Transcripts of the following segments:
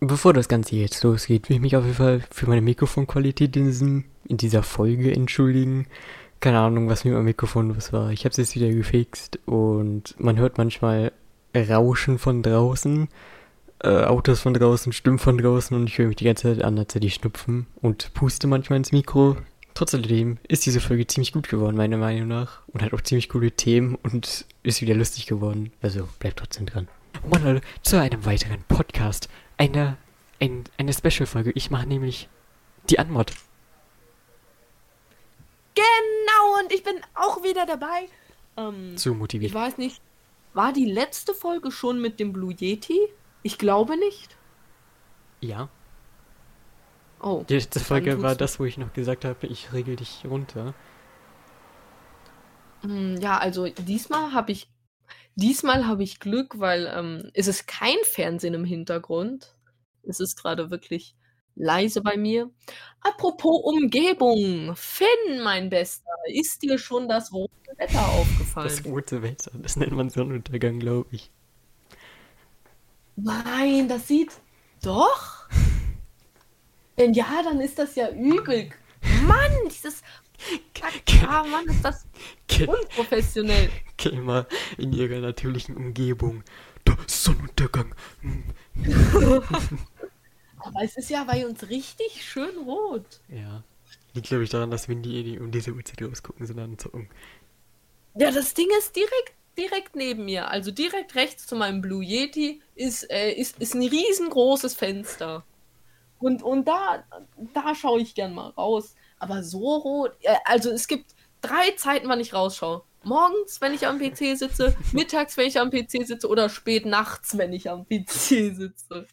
Bevor das Ganze jetzt losgeht, will ich mich auf jeden Fall für meine Mikrofonqualität in, diesem, in dieser Folge entschuldigen. Keine Ahnung, was mit meinem Mikrofon was war. Ich habe es jetzt wieder gefixt und man hört manchmal Rauschen von draußen, äh, Autos von draußen, Stimmen von draußen und ich höre mich die ganze Zeit an, als hätte ich schnupfen und puste manchmal ins Mikro. Trotzdem ist diese Folge ziemlich gut geworden, meiner Meinung nach. Und hat auch ziemlich coole Themen und ist wieder lustig geworden. Also bleibt trotzdem dran. Moin Leute, zu einem weiteren Podcast. Eine, ein, eine Special-Folge. Ich mache nämlich die Anmod. Genau, und ich bin auch wieder dabei. Ähm, Zu motiviert. ich weiß nicht, war die letzte Folge schon mit dem Blue Yeti? Ich glaube nicht. Ja. Oh. Die letzte Folge war das, wo ich noch gesagt habe, ich regel dich runter. Hm, Ja, also diesmal habe ich diesmal habe ich Glück, weil ähm, es ist kein Fernsehen im Hintergrund. Es ist gerade wirklich leise bei mir. Apropos Umgebung, Finn, mein Bester, ist dir schon das rote Wetter aufgefallen? Das rote Wetter, das nennt man Sonnenuntergang, glaube ich. Nein, das sieht doch. Wenn ja, dann ist das ja übel. Mann, dieses Ah, Mann, ist das unprofessionell. geh mal in ihrer natürlichen Umgebung. Der Sonnenuntergang. Hm. Aber es ist ja bei uns richtig schön rot. Ja. Liegt, glaube ich, daran, dass wir nie um diese Uhrzeit rausgucken, sondern zocken. Ja, das Ding ist direkt, direkt neben mir. Also direkt rechts zu meinem Blue Yeti ist, äh, ist, ist ein riesengroßes Fenster. Und, und da, da schaue ich gern mal raus. Aber so rot. Äh, also es gibt drei Zeiten, wann ich rausschaue. Morgens, wenn ich am PC sitze, mittags, wenn ich am PC sitze oder spät nachts, wenn ich am PC sitze.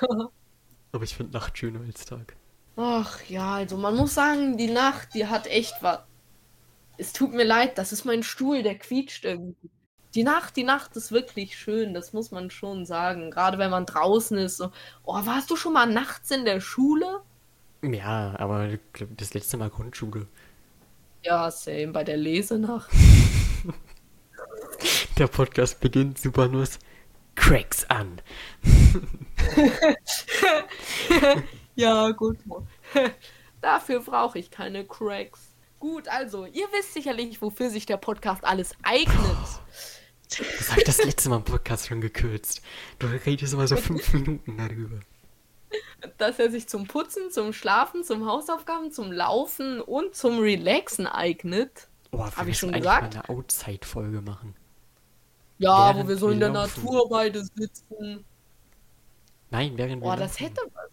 Aber ich finde Nacht schöner als Tag. Ach ja, also man muss sagen, die Nacht, die hat echt was. Es tut mir leid, das ist mein Stuhl, der quietscht irgendwie. Die Nacht, die Nacht ist wirklich schön, das muss man schon sagen. Gerade wenn man draußen ist. So. Oh, warst du schon mal nachts in der Schule? Ja, aber das letzte Mal Grundschule. Ja, same, bei der Lesenacht. Der Podcast beginnt super Nuss. Cracks an. ja, gut. Dafür brauche ich keine Cracks. Gut, also, ihr wisst sicherlich, wofür sich der Podcast alles eignet. Das habe ich das letzte Mal im Podcast schon gekürzt. Du redest immer so fünf Minuten darüber. Dass er sich zum Putzen, zum Schlafen, zum Hausaufgaben, zum Laufen und zum Relaxen eignet. Oh, wir Hab ich schon gesagt? mal eine Outside-Folge machen. Ja, Während wo wir so wir in der laufen. Natur beide sitzen. Nein, während wir Boah, das hätte was.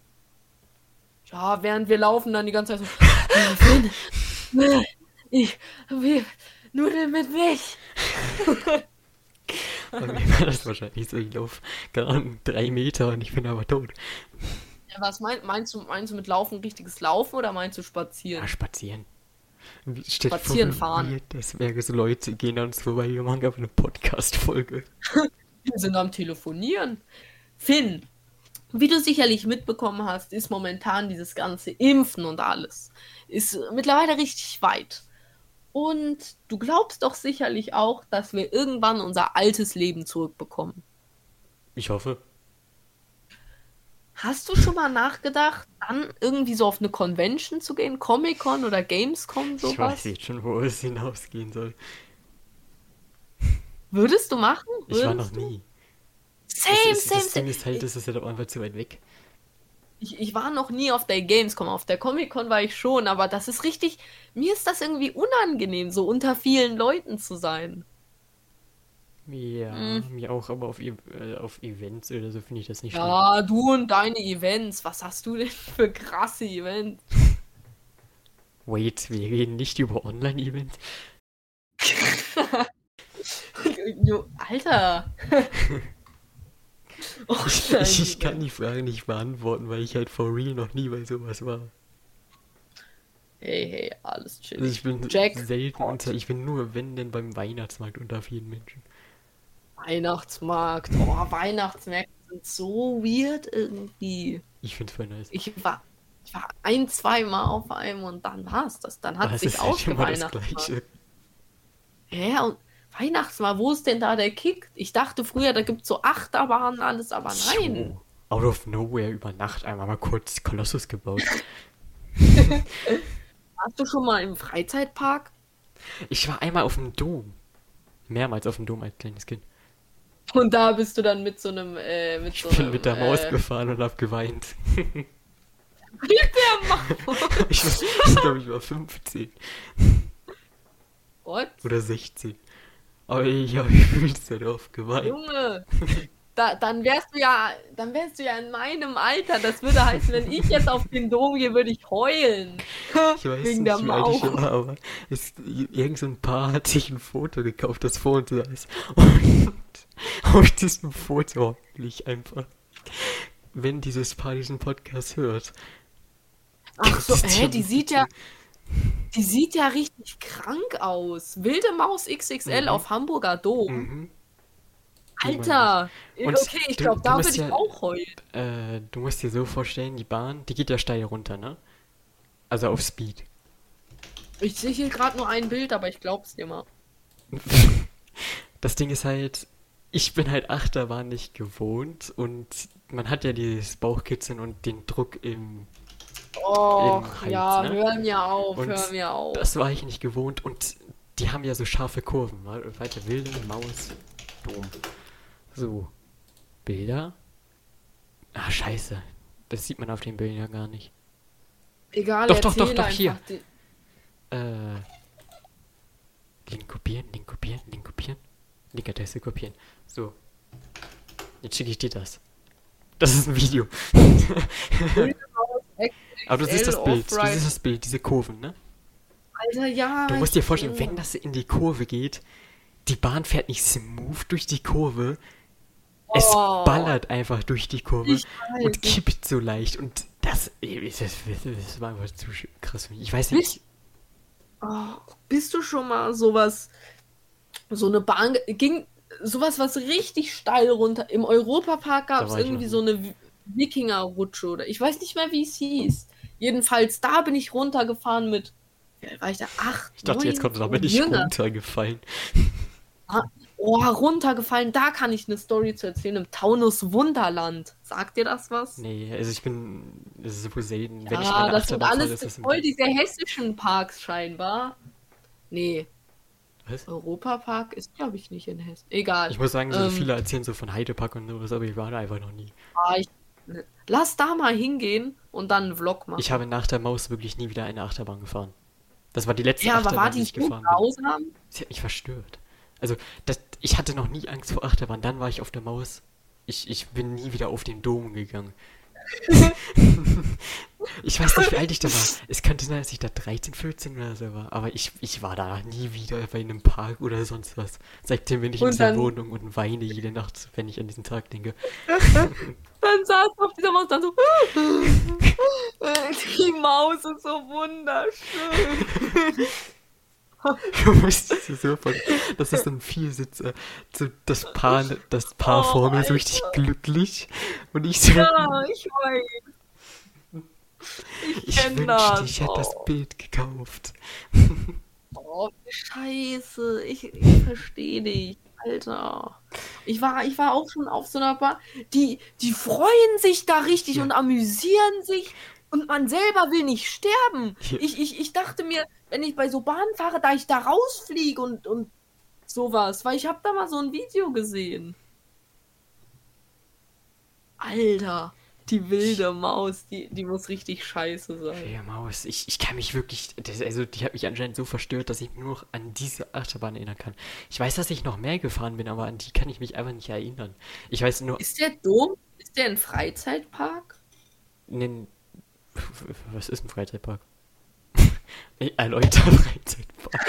Ja, während wir laufen, dann die ganze Zeit so. "Äh, Finn, äh, ich will Nudeln mit Milch. Bei mir war das wahrscheinlich so. Ich laufe, keine Ahnung, drei Meter und ich bin aber tot. Was mein, meinst du? Meinst du mit Laufen richtiges Laufen oder meinst du spazieren? Ja, spazieren. Wie- Stell dir Spazieren vor, fahren. Das wäre so Leute gehen an uns vorbei, wir machen aber eine Podcast-Folge. Wir sind am Telefonieren. Finn, wie du sicherlich mitbekommen hast, ist momentan dieses ganze Impfen und alles ist mittlerweile richtig weit. Und du glaubst doch sicherlich auch, dass wir irgendwann unser altes Leben zurückbekommen. Ich hoffe. Hast du schon mal nachgedacht, dann irgendwie so auf eine Convention zu gehen? Comic-Con oder Gamescom, Ich weiß sowas? jetzt schon, wo es hinausgehen soll. Würdest du machen? Ich war Würdest noch nie. Same, das, ist, same, das Ding same. ist halt, das ist halt auch einfach zu weit weg. Ich, ich war noch nie auf der Gamescom, auf der Comic-Con war ich schon, aber das ist richtig, mir ist das irgendwie unangenehm, so unter vielen Leuten zu sein. Ja, Mhm. mir auch, aber auf, E- äh, auf Events oder so finde ich das nicht schlimm. Ja, du und deine Events, was hast du denn für krasse Events? Wait, wir reden nicht über Online-Events. Alter. oh, Ich, ich, kann die Frage nicht beantworten, weil ich halt for real noch nie bei sowas war. Hey, hey, alles Also chill. ich bin Jack selten unter, ich bin nur, wenn denn beim Weihnachtsmarkt unter vielen Menschen. Weihnachtsmarkt, oh, Weihnachtsmärkte sind so weird irgendwie. Ich find's voll nice. Ich war, ich war ein, zwei Mal auf einem und dann war's das. Dann hat es sich. Gleiche. Ja, und Weihnachtsmarkt, wo ist denn da der Kick? Ich dachte früher, da gibt's so Achterbahnen, alles, aber nein. Jo. out of nowhere über Nacht einmal mal kurz Kolossus gebaut. Warst du schon mal im Freizeitpark? Ich war einmal auf dem Dom. Mehrmals auf dem Dom als kleines Kind. Und da bist du dann mit so einem, äh, mit Ich so bin einem, mit der Maus äh, gefahren und hab geweint. mit der Maus. Ich, ich glaube, ich war 15 What? oder 16. Aber ich habe übelst darauf geweint. Junge, da, dann wärst du ja, dann wärst du ja in meinem Alter. Das würde heißen, wenn ich jetzt auf den Dom gehe, würde ich heulen. Ich weiß Wegen nicht, der ich war, aber es, irgend so ein Paar hat sich ein Foto gekauft, das vor uns saß. Und auf diesem Foto ich einfach, wenn dieses Paar diesen Podcast hört. Ach so, hä, die sieht ja, die sieht ja richtig krank aus. Wilde Maus XXL Mhm. auf Hamburger Dom. Mhm. Alter. Und okay, ich glaube, da würde ich ja- auch heulen. Äh, du musst dir so vorstellen, die Bahn, die geht ja steil runter, ne? Also auf Speed. Ich sehe hier gerade nur ein Bild, aber ich glaub's dir mal. Das Ding ist halt, ich bin halt Achterbahn nicht gewohnt und man hat ja dieses Bauchkitzeln und den Druck im Oh, Im Hals, ja, ne? hör mir auf, Und hör mir auf. Das war ich nicht gewohnt und die haben ja so scharfe Kurven. Weiter Wilde, Maus, Dom. So. Bilder? Ah, scheiße. Das sieht man auf den Bildern ja gar nicht. Egal, Doch, doch, doch, doch, hier. die- Äh. Link kopieren, Link kopieren, Link kopieren. Link-Adresse kopieren. So. Jetzt schicke ich dir das. Das ist ein Video. Aber du siehst das Bild. Du siehst das Bild, diese Kurven, ne? Alter, ja. Du musst dir vorstellen, wenn das in die Kurve geht, die Bahn fährt nicht smooth durch die Kurve. Es Oh. ballert einfach durch die Kurve und kippt so leicht. Und das, das, das, war einfach zu krass für mich. Ich weiß nicht. Oh, bist du schon mal sowas, so eine Bahn, ging sowas, was richtig steil runter, im Europapark gab es ich irgendwie noch so eine Wi- Wikingerrutsche oder ich weiß nicht mehr, wie es hieß. Jedenfalls, da bin ich runtergefahren mit, war ich da? Acht, Ich dachte, jetzt kommt es aber und nicht jünger. runtergefallen. Oh, runtergefallen, da kann ich eine Story zu erzählen, im Taunus Wunderland. Sagt dir das was? Nee, also ich bin. Das ist so selten. Wenn ich Ja, meine das sind alles voll diese hessischen Parks scheinbar. Nee, Was? Europapark ist, glaube ich, nicht in Hessen. Egal. Ich muss sagen, so Ähm, viele erzählen so von Heidepark und sowas, aber ich war da einfach noch nie. Ah, ich, lass da mal hingehen und dann einen Vlog machen. Ich habe nach der Maus wirklich nie wieder eine Achterbahn gefahren. Das war die letzte ja, aber Achterbahn, war die die ich gefahren bin. grausam? Sie hat mich verstört. Also, das, ich hatte noch nie Angst vor Achterbahn. Dann war ich auf der Maus. Ich, ich bin nie wieder auf den Dom gegangen. ich weiß nicht, wie alt ich da war. Es könnte sein, dass ich da 13, 14 oder so war. Aber ich, ich war da nie wieder bei einem Park oder sonst was. Seitdem bin ich in dieser Wohnung und weine jede Nacht, wenn ich an diesen Tag denke. Dann saß du auf dieser Maus dann so. Die Maus ist so wunderschön. Du musst dir so von, das ist ein Viersitzer. So das Paar, das Paar Oh, vor mir so richtig glücklich. Und ich so, Ja, ich weiß. Ich, ich das. wünschte, ich hätte das Oh. Bild gekauft. Oh, scheiße. Ich, ich verstehe dich. Alter. Ich war, ich war auch schon auf so einer Bar. Die, die freuen sich da richtig Ja. und amüsieren sich. Und man selber will nicht sterben. Ich, ich, ich dachte mir, wenn ich bei so Bahnen fahre, da ich da rausfliege und, und sowas. Weil ich habe da mal so ein Video gesehen. Alter. Die wilde Maus, die, die muss richtig scheiße sein. Ja, Maus, ich, ich kann mich wirklich, das, also die hat mich anscheinend so verstört, dass ich nur noch an diese Achterbahn erinnern kann. Ich weiß, dass ich noch mehr gefahren bin, aber an die kann ich mich einfach nicht erinnern. Ich weiß nur, Ist der Dom? Ist der ein Freizeitpark? nen, was ist ein Freizeitpark? Ein erläuter Freizeitpark.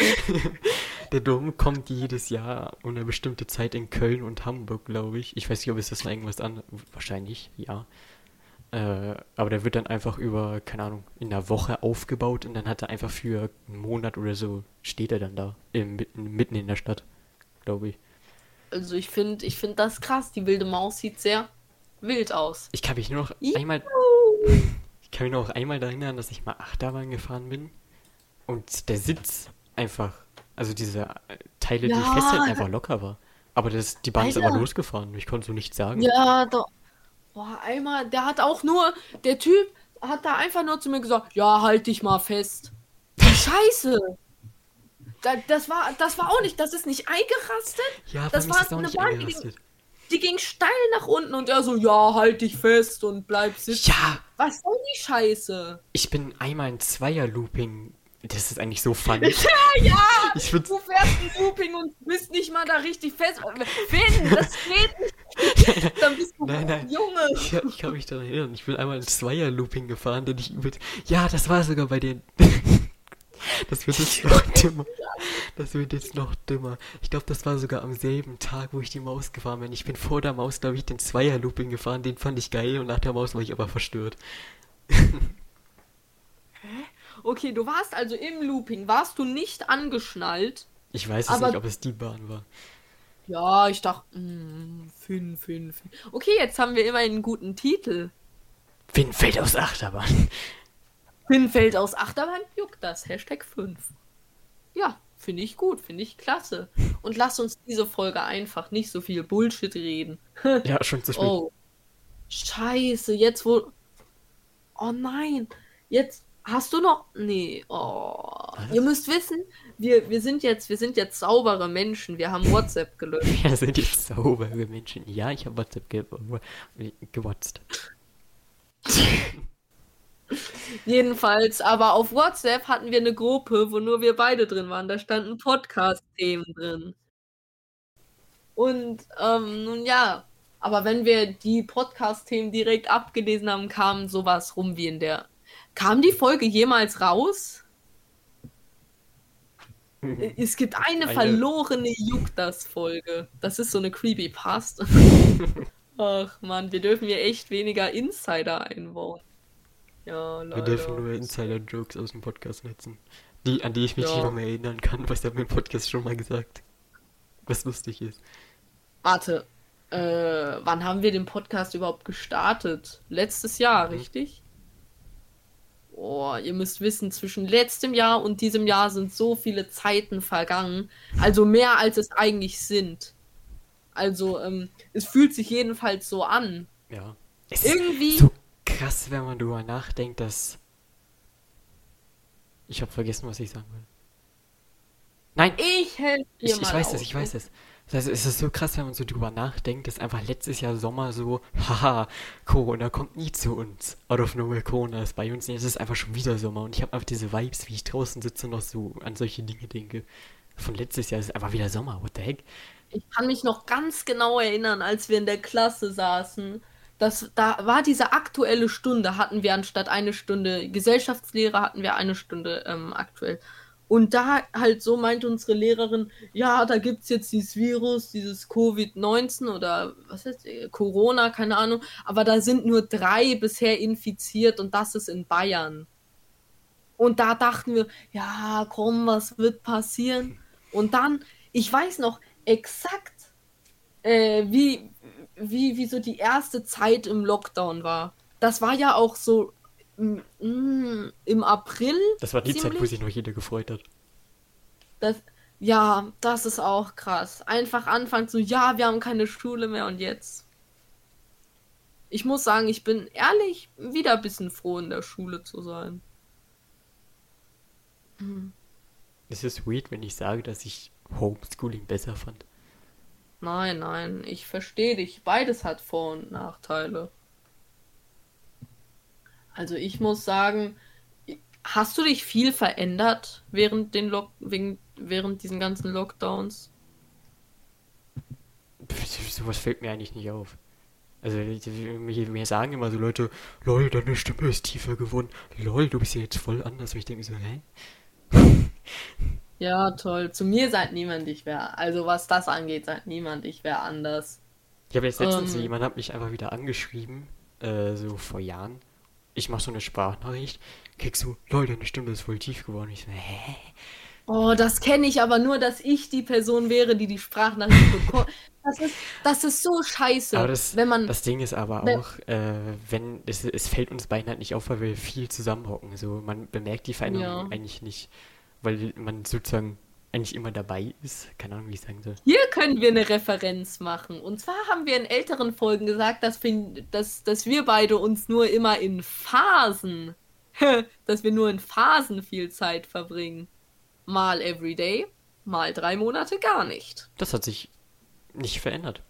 Der Dom kommt jedes Jahr um eine bestimmte Zeit in Köln und Hamburg, glaube ich. Ich weiß nicht, ob es das noch irgendwas an, wahrscheinlich, ja. Äh, aber der wird dann einfach über, keine Ahnung, in einer Woche aufgebaut und dann hat er einfach für einen Monat oder so, steht er dann da, im, mitten, in der Stadt, glaube ich. Also ich finde ich find das krass. Die wilde Maus sieht sehr wild aus. Ich kann mich nur noch Juhu. einmal, ich kann mich noch einmal daran erinnern, dass ich mal Achterbahn gefahren bin und der Sitz einfach, also diese äh, Teile, die ich Ja. festhalten, einfach locker war. Aber das, die Bahn ist Alter. aber losgefahren. Ich konnte so nichts sagen. Ja, doch. Boah, einmal, der hat auch nur, der Typ hat da einfach nur zu mir gesagt, ja, halt dich mal fest. Scheiße. Da, das war, das war auch nicht, das ist nicht eingerastet. Ja, das ist war das auch eine nicht Bahn, die eingerastet. Die ging steil nach unten und er so, ja, halt dich fest und bleib sitzen. Ja, Was soll die Scheiße? ich bin einmal in Zweier-Looping. Das ist eigentlich so funny. Ja, ja, Ich würde du fährst ein Looping und bist nicht mal da richtig fest. Finn, das geht nicht. Dann bist du Nein, nein. Junge. Ich, ich kann mich daran erinnern, ich bin einmal in Zweier-Looping gefahren, denn ich übel. Ja, das war sogar bei den. Das wird jetzt noch dümmer. Das wird jetzt noch dümmer. Ich glaube, das war sogar am selben Tag, wo ich die Maus gefahren bin. Ich bin vor der Maus, glaube ich, den Zweier-Looping gefahren. Den fand ich geil und nach der Maus war ich aber verstört. Okay, du warst also im Looping. Warst du nicht angeschnallt? Ich weiß es nicht, ob es die Bahn war. Ja, ich dachte, mm, Finn, Finn, Finn. Okay, jetzt haben wir immerhin einen guten Titel. Finn fällt aus Achterbahn. Fällt aus Achterbahn, juckt das. Hashtag 5. Ja, finde ich gut, finde ich klasse. Und lass uns diese Folge einfach nicht so viel Bullshit reden. Ja, schon zu spät. Oh. Scheiße, jetzt wo. Oh nein. Jetzt hast du noch. Nee. Oh. Ihr müsst wissen, wir, wir sind jetzt, wir sind jetzt saubere Menschen. Wir haben WhatsApp gelöscht. Wir sind jetzt saubere Menschen. Ja, ich habe WhatsApp ge gewatzt. Jedenfalls, aber auf WhatsApp hatten wir eine Gruppe, wo nur wir beide drin waren. Da standen Podcast-Themen drin. Und ähm, nun ja, aber wenn wir die Podcast-Themen direkt abgelesen haben, kam sowas rum wie in der. Kam die Folge jemals raus? Es gibt eine, Eine- verlorene Juckt das Folge. Das ist so eine Creepypasta. Ach man, wir dürfen hier echt weniger Insider einbauen. Ja, Wir leider. dürfen nur Insider-Jokes aus dem Podcast nutzen. Die, an die ich mich Ja. nicht noch mehr erinnern kann, was der mir im Podcast schon mal gesagt. Was lustig ist. Warte, äh, wann haben wir den Podcast überhaupt gestartet? Letztes Jahr, Mhm. richtig? Oh, ihr müsst wissen, zwischen letztem Jahr und diesem Jahr sind so viele Zeiten vergangen. Also mehr als es eigentlich sind. Also, ähm, es fühlt sich jedenfalls so an. Ja. Es Irgendwie. so krass, wenn man drüber nachdenkt, dass. Ich habe vergessen, was ich sagen will. Nein, Ich helfe dir ich, mal ich weiß aus. es, ich weiß es. Das heißt, es ist so krass, wenn man so drüber nachdenkt, dass einfach letztes Jahr Sommer so, haha, Corona kommt nie zu uns. Out of nowhere Corona ist bei uns. Jetzt ist es einfach schon wieder Sommer und ich habe einfach diese Vibes, wie ich draußen sitze und noch so an solche Dinge denke. Von letztes Jahr ist es einfach wieder Sommer, what the heck? Ich kann mich noch ganz genau erinnern, als wir in der Klasse saßen. Das, da war diese aktuelle Stunde, hatten wir anstatt eine Stunde Gesellschaftslehre, hatten wir eine Stunde ähm, aktuell. Und da halt so meinte unsere Lehrerin, ja, da gibt's jetzt dieses Virus, dieses Covid-19 oder was ist, äh, Corona, keine Ahnung, aber da sind nur drei bisher infiziert und das ist in Bayern. Und da dachten wir, ja, komm, was wird passieren? Und dann, ich weiß noch exakt, äh, wie, wie, wie so die erste Zeit im Lockdown war. Das war ja auch so mm, im April. Das war die Zeit, wo Ziemlich. sich noch jeder gefreut hat. Das, ja, das ist auch krass. Einfach anfangen so, ja, wir haben keine Schule mehr und jetzt. Ich muss sagen, ich bin ehrlich wieder ein bisschen froh, in der Schule zu sein. Es ist weird, wenn ich sage, dass ich Homeschooling besser fand. Nein, nein, ich verstehe dich. Beides hat Vor- und Nachteile. Also ich muss sagen, hast du dich viel verändert während den Lock wegen, während diesen ganzen Lockdowns? Pff, Sowas fällt mir eigentlich nicht auf. Also, mir, sagen immer so Leute, lol, deine Stimme ist tiefer geworden. Lol, du bist ja jetzt voll anders. Und ich denke so, hä? Ja, toll. Zu mir sagt niemand, ich wäre. Also was das angeht, sagt niemand, ich wäre anders. Ich habe jetzt letztens, Ähm. jemand hat mich einfach wieder angeschrieben, äh, so vor Jahren. Ich mache so eine Sprachnachricht, kriegst du, lol, deine Stimme ist voll tief geworden. Ich so, hä? Oh, das kenne ich aber nur, dass ich die Person wäre, die die Sprachnachricht bekommt. Das ist, das ist so scheiße. Aber das, wenn man, das Ding ist aber wenn- auch, äh, wenn, es, es fällt uns beiden halt nicht auf, weil wir viel zusammenhocken. So, man bemerkt die Veränderung Ja. eigentlich nicht. Weil man sozusagen eigentlich immer dabei ist. Keine Ahnung, wie ich sagen soll. Hier können wir eine Referenz machen. Und zwar haben wir in älteren Folgen gesagt, dass wir, dass, dass wir beide uns nur immer in Phasen, dass wir nur in Phasen viel Zeit verbringen. Mal everyday, mal drei Monate gar nicht. Das hat sich nicht verändert.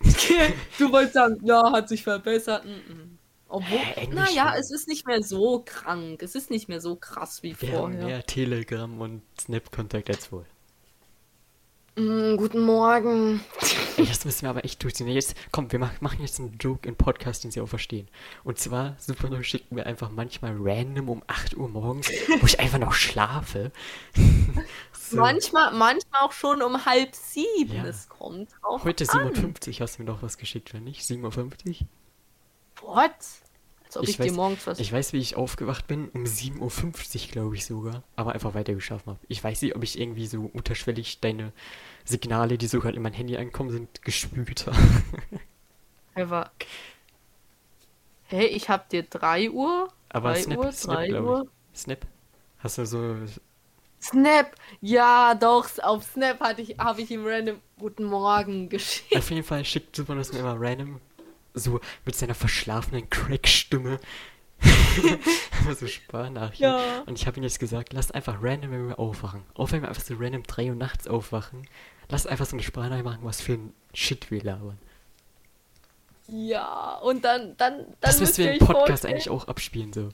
du wolltest sagen, ja, hat sich verbessert. Mm -mm. Obwohl, Englisch naja, es ist nicht mehr so krank. Es ist nicht mehr so krass wie Wir haben vorher. mehr Telegram und Snap-Kontakt als wohl. Mm, guten Morgen. Ey, das müssen wir aber echt durchziehen. Jetzt, komm, wir mach, machen jetzt einen Joke im Podcast, den sie auch verstehen. Und zwar, Supernova schickt mir einfach manchmal random um 8 Uhr morgens, wo ich einfach noch schlafe. so, Manchmal, manchmal auch schon um halb sieben. Ja. Es kommt auch heute an. 7.50 Uhr hast du mir doch was geschickt, oder nicht? 7.50 Uhr? What? Als ob ich, Ich dir weiß- morgens was... Ich weiß, wie ich aufgewacht bin, um 7.50 Uhr, glaube ich sogar, aber einfach weiter geschlafen habe. Ich weiß nicht, ob ich irgendwie so unterschwellig deine Signale, die so gerade in mein Handy ankommen sind, gespült habe. Ever. Hey, ich hab dir 3 Uhr, Aber 3 Snap, Uhr, Snap, 3 glaube Uhr. ich. Snap? Hast du so Snap! Ja, doch, auf Snap hatte ich, habe ich ihm random Guten Morgen geschickt. Auf jeden Fall schickt Supernos mir immer random, so mit seiner verschlafenen Crack-Stimme, so Sparnachrichten. Ja. Und ich habe ihm jetzt gesagt, lasst einfach random, wenn wir aufwachen. Auch wenn wir einfach so random 3 Uhr nachts aufwachen, lasst einfach so eine Sprachnachricht machen, was für ein Shit wir labern. Ja, und dann, dann, dann Das müssen wir im Podcast vorstellen, eigentlich auch abspielen, so.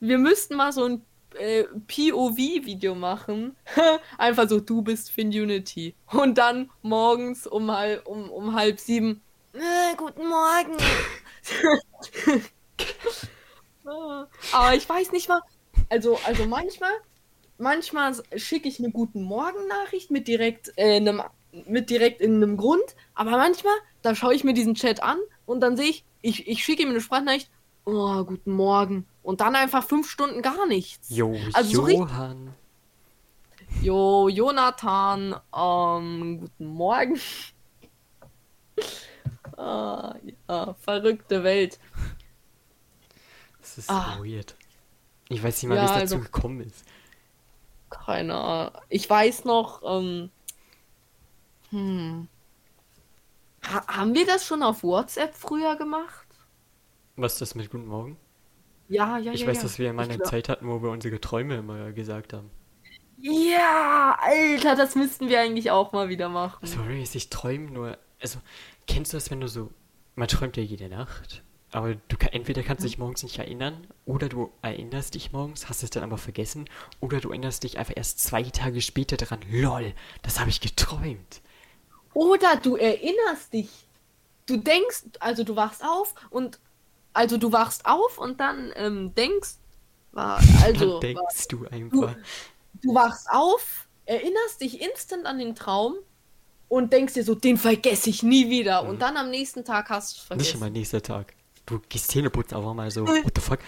Wir müssten mal so ein äh, POV-Video machen. Einfach so, du bist Finunity. Und dann morgens um halb, um, um halb sieben. Äh, guten Morgen. Ah, Aber ich weiß nicht mal. Also, also manchmal, manchmal schicke ich eine guten Morgen-Nachricht mit direkt, äh, einem, mit direkt in einem Grund. Aber manchmal, da schaue ich mir diesen Chat an und dann sehe ich, ich, ich schicke ihm eine Sprachnachricht. Oh, guten Morgen. Und dann einfach fünf Stunden gar nichts. Jo, Also so Johann. Jo, Jonathan, ähm, guten Morgen. Ah, ja, verrückte Welt. Das ist Ah. weird. Ich weiß nicht mal, Ja, wie es dazu also- gekommen ist. Keine Ahnung. Ich weiß noch, ähm, hm. Ha haben wir das schon auf WhatsApp früher gemacht? Was ist das mit Guten Morgen? Ja, ja, Ich ja. weiß, ja. dass wir mal Ich eine Zeit hatten, wo wir unsere Träume immer gesagt haben. Ja, Alter, das müssten wir eigentlich auch mal wieder machen. Sorry, ich träume nur. Also, kennst du das, wenn du so. Man träumt ja jede Nacht. Aber du kann, entweder kannst du dich morgens nicht erinnern, oder du erinnerst dich morgens, hast es dann aber vergessen, oder du erinnerst dich einfach erst zwei Tage später daran. Lol, das habe ich geträumt. Oder du erinnerst dich. Du denkst, also du wachst auf und also du wachst auf und dann ähm, denkst, war, also Dann denkst du einfach. du wachst auf, erinnerst dich instant an den Traum und denkst dir so, den vergesse ich nie wieder. Und dann am nächsten Tag hast du es Mhm. Nicht vergessen. mal nächster Tag. Du gehst Zähne putzen, aber mal so, what the fuck?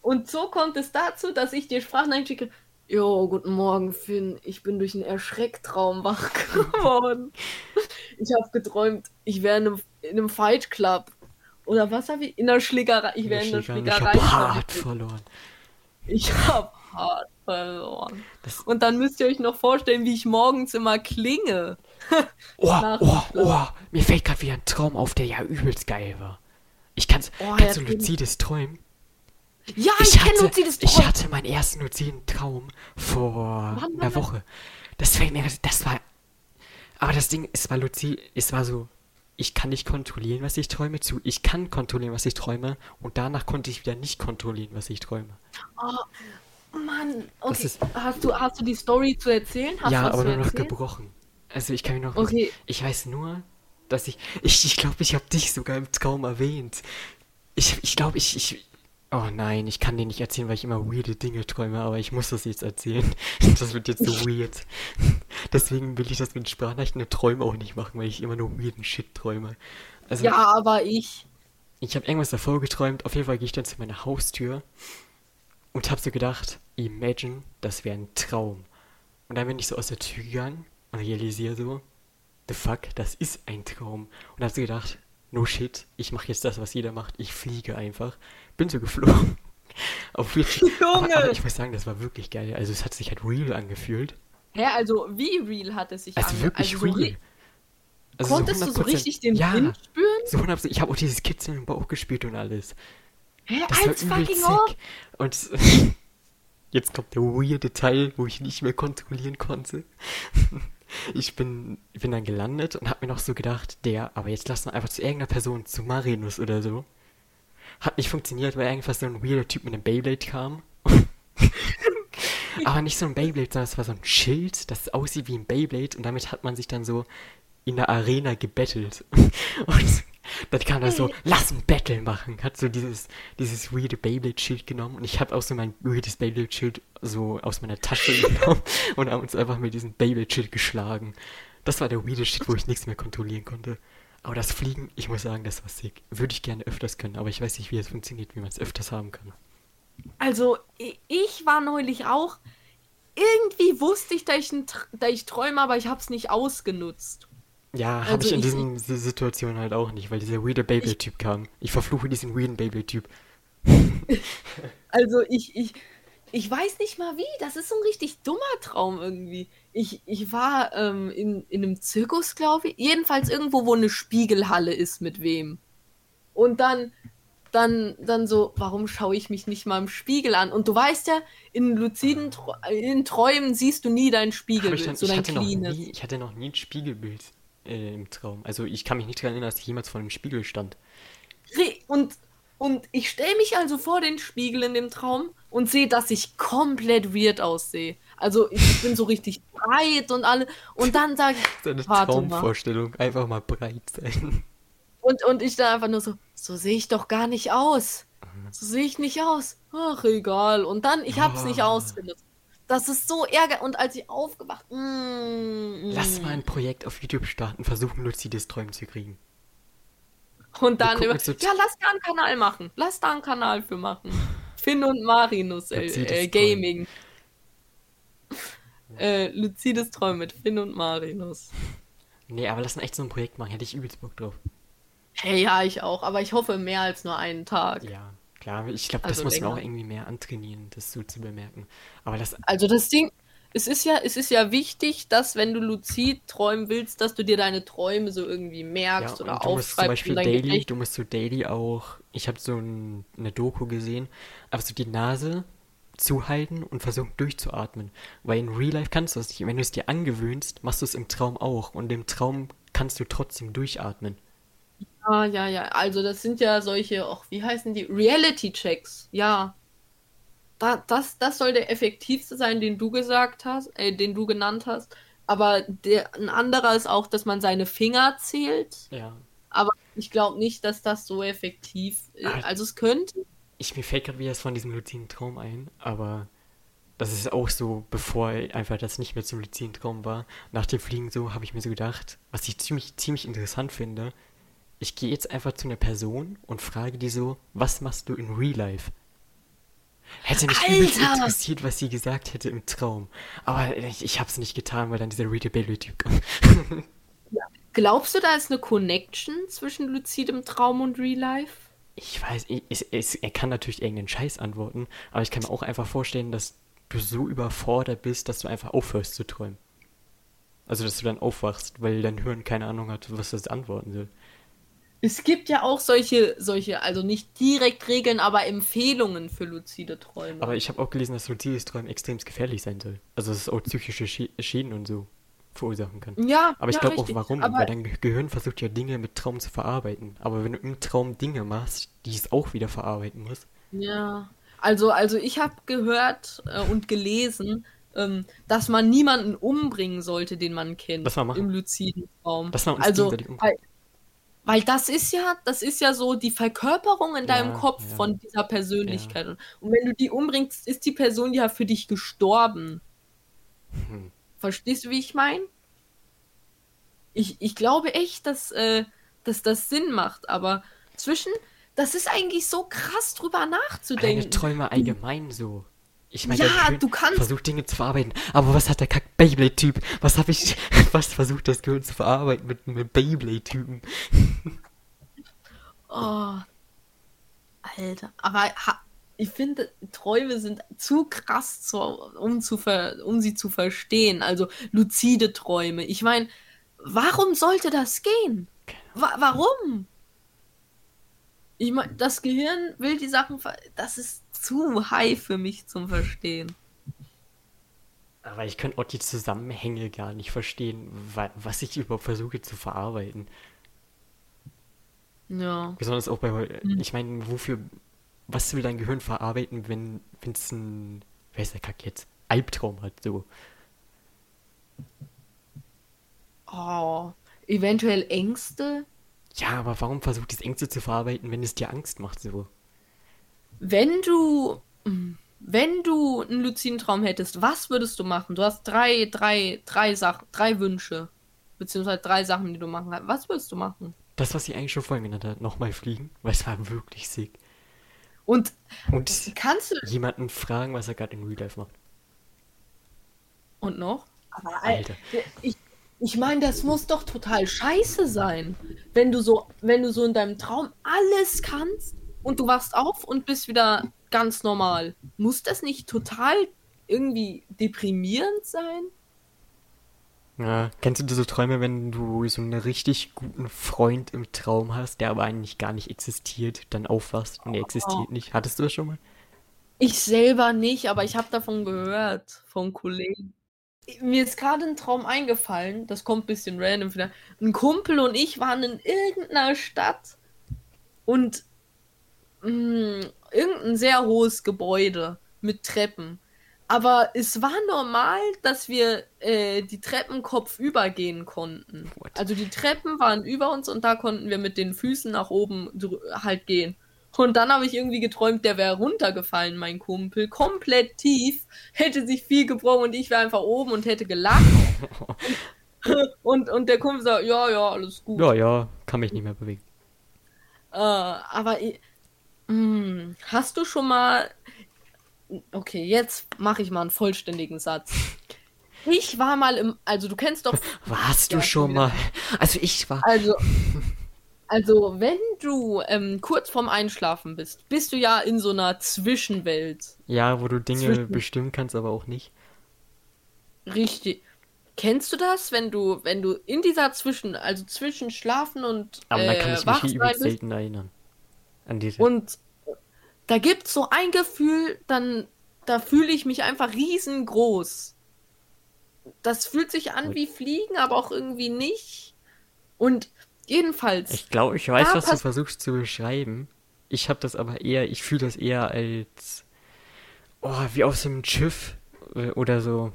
Und so kommt es dazu, dass ich dir Sprachnachrichten schicke. Jo, guten Morgen, Finn. Ich bin durch einen Erschrecktraum wach geworden. ich habe geträumt, ich wäre in einem, in einem Fight Club. Oder was habe ich? In einer Schlägerei. Ich wäre in einer Ich hab Schlägerei. hart verloren. Ich habe hart verloren. Das, Und dann müsst ihr euch noch vorstellen, wie ich morgens immer klinge. Oh, Nach- oh, oh, mir fällt gerade wieder ein Traum auf, der ja übelst geil war. Ich kann's, Oh, kannst du luzides träumen? Ja, ich, kenne hatte, luzides ich Träumen. hatte meinen ersten luziden Traum vor war einer? Woche. Das fällt mir, das war, aber das Ding, es war luzid, es war so, ich kann nicht kontrollieren, was ich träume, zu, ich kann kontrollieren, was ich träume, und danach konnte ich wieder nicht kontrollieren, was ich träume. Mann, okay. ist- hast, du, hast du die Story zu erzählen? Hast ja, aber nur noch gebrochen. Also ich kann mich noch, Okay. ich weiß nur, dass ich, ich, ich glaube, ich habe dich sogar im Traum erwähnt. Ich, ich glaube, ich, ich, oh nein, ich kann dir nicht erzählen, weil ich immer weirde Dinge träume, aber ich muss das jetzt erzählen. Das wird jetzt so weird. Deswegen will ich das mit Sprachnachrichten und Träumen auch nicht machen, weil ich immer nur weirden Shit träume. Also, Ja, aber ich. ich habe irgendwas davor geträumt. Auf jeden Fall gehe ich dann zu meiner Haustür und habe so gedacht, imagine, das wäre ein Traum. Und dann bin ich so aus der Tür gegangen realisiere so, the fuck, das ist ein Traum. Und habe so gedacht, no shit, ich mache jetzt das, was jeder macht. Ich fliege einfach. Bin so geflogen. Auf Twitch. Aber, Junge! aber ich muss sagen, das war wirklich geil. Also es hat sich halt real angefühlt. Hä, also wie real hat es sich Also ange- wirklich also so real. Also Konntest du so 100%. richtig den ja, Wind spüren? So 100%. Ich habe auch dieses Kitzeln im Bauch gespürt und alles. Hä, Das als fucking sick. Und jetzt kommt der weirde Teil, wo ich nicht mehr kontrollieren konnte. Ich bin, bin dann gelandet und hab mir noch so gedacht, der, aber jetzt lass mal einfach zu irgendeiner Person, zu Marinus oder so. Hat nicht funktioniert, weil irgendwas so ein weirder Typ mit einem Beyblade kam. aber nicht so ein Beyblade, sondern es war so ein Schild, das aussieht wie ein Beyblade und damit hat man sich dann so in der Arena gebettelt. Und dann kam er so, lass ein Battle machen. Hat so dieses, dieses weirde Beyblade-Schild genommen und ich habe auch so mein weirdes Beyblade-Schild so aus meiner Tasche genommen und haben uns einfach mit diesem Beyblade-Schild geschlagen. Das war der weirde Shit, wo ich nichts mehr kontrollieren konnte. Aber das Fliegen, ich muss sagen, das war sick. Würde ich gerne öfters können, aber ich weiß nicht, wie es funktioniert, wie man es öfters haben kann. Also, ich war neulich auch. Irgendwie wusste ich, dass ich, ein dass ich träume, aber ich habe es nicht ausgenutzt. Ja, habe Also ich in ich- diesen Si- Situationen halt auch nicht, weil dieser weirde Beyblade-Typ kam. Ich verfluche diesen weirden Beyblade-Typ. Also, ich, ich, ich weiß nicht mal wie. Das ist so ein richtig dummer Traum irgendwie. Ich, ich war ähm, in, in einem Zirkus, glaube ich. Jedenfalls irgendwo, wo eine Spiegelhalle ist mit wem. Und dann, dann, dann so, warum schaue ich mich nicht mal im Spiegel an? Und du weißt ja, in luziden in Träumen siehst du nie dein Hab ich, Spiegelbild, dann, so ich, dein hatte nie, ich hatte noch nie ein Spiegelbild äh, im Traum. Also ich kann mich nicht daran erinnern, dass ich jemals vor einem Spiegel stand. Und, und ich stelle mich also vor den Spiegel in dem Traum und sehe, dass ich komplett weird aussehe. Also ich bin so richtig breit und alle. Und dann sage ich, Seine mal. Traumvorstellung, einfach mal breit sein. und, und ich dann einfach nur so, so sehe ich doch gar nicht aus. Mhm. So sehe ich nicht aus. Ach, egal. Und dann, ich habe es nicht Ah. ausgenutzt. Das ist so ärgerlich. Und als ich aufgewacht, mm, Lass mm. mal ein Projekt auf YouTube starten, versuchen luzides Träumen zu kriegen. Und dann uns jetzt- ja, lass da einen Kanal machen. Lass da einen Kanal für machen. Finn und Marinus, äh, äh, Gaming. Äh, luzides Träumen mit Finn und Marinus. Nee, aber lass mal echt so ein Projekt machen, hätte ich übelst Bock drauf. Hey, ja, ich auch. Aber ich hoffe mehr als nur einen Tag. Ja, klar, ich glaube, das Also muss man länger. auch irgendwie mehr antrainieren, das so zu bemerken. Aber das, Also das Ding, es ist ja, es ist ja wichtig, dass wenn du luzid träumen willst, dass du dir deine Träume so irgendwie ja, merkst und oder du musst zum aufschreibst Beispiel daily, du musst so daily auch, ich habe so ein, eine Doku gesehen, einfach so die Nase zuhalten und versuchen durchzuatmen. Weil in Real Life kannst du das nicht. Wenn du es dir angewöhnst, machst du es im Traum auch. Und im Traum kannst du trotzdem durchatmen. Ah, ja, ja. Also das sind ja solche, ach, wie heißen die? Reality-Checks. Ja. Da, das, das soll der effektivste sein, den du gesagt hast, äh, den du genannt hast. Aber der, ein anderer ist auch, dass man seine Finger zählt. Ja. Aber ich glaube nicht, dass das so effektiv ist. Ah. Also es könnte. Ich, mir fällt gerade wieder von diesem luziden Traum ein, aber das ist auch so, bevor einfach das nicht mehr zum luziden Traum war. Nach dem Fliegen so habe ich mir so gedacht, was ich ziemlich, ziemlich interessant finde. Ich gehe jetzt einfach zu einer Person und frage die so, was machst du in Real Life? Hätte mich übelst interessiert, was sie gesagt hätte im Traum. Aber ich, ich habe es nicht getan, weil dann dieser Bailey-Typ kam. Glaubst du, da ist eine Connection zwischen luzidem Traum und Real Life? Ich weiß, ich, es, er kann natürlich irgendeinen Scheiß antworten, aber ich kann mir auch einfach vorstellen, dass du so überfordert bist, dass du einfach aufhörst zu träumen. Also, dass du dann aufwachst, weil dein Hirn keine Ahnung hat, was das antworten soll. Es gibt ja auch solche, solche, also nicht direkt Regeln, aber Empfehlungen für luzide Träume. Aber ich habe auch gelesen, dass luzides Träumen extrem gefährlich sein soll. Also, dass es auch psychische Schä- Schäden und so verursachen kann. ja, Aber ich ja, glaube auch warum, Aber weil dein Ge- Gehirn versucht ja Dinge mit Traum zu verarbeiten. Aber wenn du im Traum Dinge machst, die es auch wieder verarbeiten muss. Ja, also, also ich habe gehört äh, und gelesen, ähm, dass man niemanden umbringen sollte, den man kennt Lass mal machen. im luziden Traum. Lass mal uns also, gegenseitig umbringen. Weil, das ist ja, das ist ja so die Verkörperung in deinem Ja, Kopf ja. von dieser Persönlichkeit. Und, und wenn du die umbringst, ist die Person ja für dich gestorben. Hm. Verstehst du, wie ich meine? Ich, ich glaube echt, dass, äh, dass das Sinn macht, aber zwischen, das ist eigentlich so krass drüber Deine nachzudenken. Träume allgemein so. Ich meine, Ja, Gehirn du kannst- versucht Dinge zu verarbeiten. Aber was hat der kack Beyblade-Typ? Was habe ich, was versucht das Gehirn zu verarbeiten mit einem Beyblade-Typen? Oh. Alter, aber ha, ich finde, Träume sind zu krass, zu, um, zu ver, um sie zu verstehen. Also luzide Träume. Ich meine, warum sollte das gehen? Wa warum? Ich meine, das Gehirn will die Sachen. Das ist zu high für mich zum Verstehen. Aber ich kann auch die Zusammenhänge gar nicht verstehen, was ich überhaupt versuche zu verarbeiten. Ja. Besonders auch bei, mhm. ich meine, wofür, was will dein Gehirn verarbeiten, wenn es ein, wer ist der Kack jetzt, Albtraum hat, so. Oh, eventuell Ängste? Ja, aber warum versucht es Ängste zu verarbeiten, wenn es dir Angst macht, so? Wenn du, wenn du einen luziden Traum hättest, was würdest du machen? Du hast drei, drei, drei Sachen, drei Wünsche, beziehungsweise drei Sachen, die du machen kannst. Was würdest du machen? Das, was sie eigentlich schon vorhin genannt hat, nochmal fliegen, weil es war wirklich sick. Und, und kannst du jemanden fragen, was er gerade in Real Life macht? Und noch? Aber Alter, ich, ich meine, das muss doch total scheiße sein, wenn du so, wenn du so in deinem Traum alles kannst und du wachst auf und bist wieder ganz normal. Muss das nicht total irgendwie deprimierend sein? Ja, kennst du diese Träume, wenn du so einen richtig guten Freund im Traum hast, der aber eigentlich gar nicht existiert, dann aufwachst und er existiert oh. nicht? Hattest du das schon mal? Ich selber nicht, aber ich habe davon gehört, von Kollegen. Mir ist gerade ein Traum eingefallen, das kommt ein bisschen random wieder. Ein Kumpel und ich waren in irgendeiner Stadt und mh, mm, irgendein sehr hohes Gebäude mit Treppen. Aber es war normal, dass wir äh, die Treppen kopfüber gehen konnten. What? Also die Treppen waren über uns und da konnten wir mit den Füßen nach oben halt gehen. Und dann habe ich irgendwie geträumt, der wäre runtergefallen, mein Kumpel, komplett tief, hätte sich viel gebrochen und ich wäre einfach oben und hätte gelacht. und, und der Kumpel sagt, ja, ja, alles gut. Ja, ja, kann mich nicht mehr bewegen. Äh, aber hm, hast du schon mal Okay, jetzt mache ich mal einen vollständigen Satz. Ich war mal im, also du kennst doch. Warst du schon mal? Also ich war. Also, also wenn du ähm, kurz vorm Einschlafen bist, bist du ja in so einer Zwischenwelt. Ja, wo du Dinge Zwischen... bestimmen kannst, aber auch nicht. Richtig. Kennst du das, wenn du, wenn du in dieser Zwischen, also zwischen Schlafen und Aber äh, da kann ich mich übelst selten erinnern. An diese. Und da gibt es so ein Gefühl, dann da fühle ich mich einfach riesengroß. Das fühlt sich an wie Fliegen, aber auch irgendwie nicht. Und jedenfalls. Ich glaube, ich weiß, was du versuchst zu beschreiben. Ich habe das aber eher, ich fühle das eher als oh, wie auf so einem Schiff äh, oder so.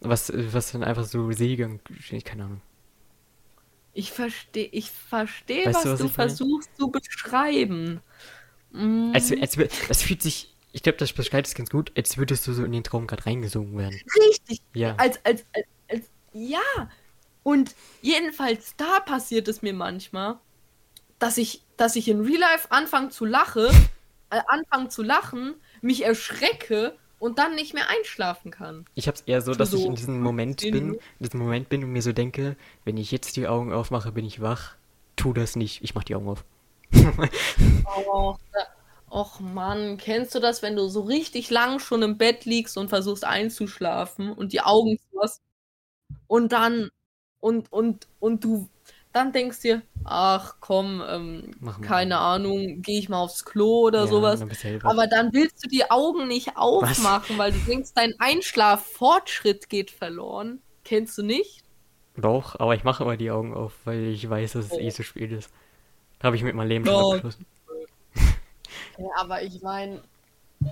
Was, was dann einfach so segeln, keine Ahnung. Ich verstehe, ich verstehe, was, du, was du versuchst zu beschreiben. Mm. Als, als, das fühlt sich, ich glaube, das beschreibt es ganz gut, als würdest du so in den Traum gerade reingesungen werden. Richtig. Ja. Als, als, als, als, ja. Und jedenfalls da passiert es mir manchmal, dass ich, dass ich in Real Life anfange zu lachen, äh, anfange zu lachen, mich erschrecke und dann nicht mehr einschlafen kann. Ich hab's eher so, dass so ich in diesem Moment bin, in diesem Moment bin und mir so denke, wenn ich jetzt die Augen aufmache, bin ich wach. Tu das nicht, ich mach die Augen auf oh, Och Mann, kennst du das, wenn du so richtig lang schon im Bett liegst und versuchst einzuschlafen und die Augen zu hast und dann und und und du dann denkst dir, ach komm, ähm, keine Ahnung, gehe ich mal aufs Klo oder ja, sowas. Dann Aber dann willst du die Augen nicht aufmachen, Was? weil du denkst, dein Einschlaffortschritt geht verloren. Kennst du nicht? Doch, aber ich mache immer die Augen auf, weil ich weiß, dass es oh. eh zu spät ist. Habe ich mit meinem Leben schon abgeschlossen. Ja, aber ich meine,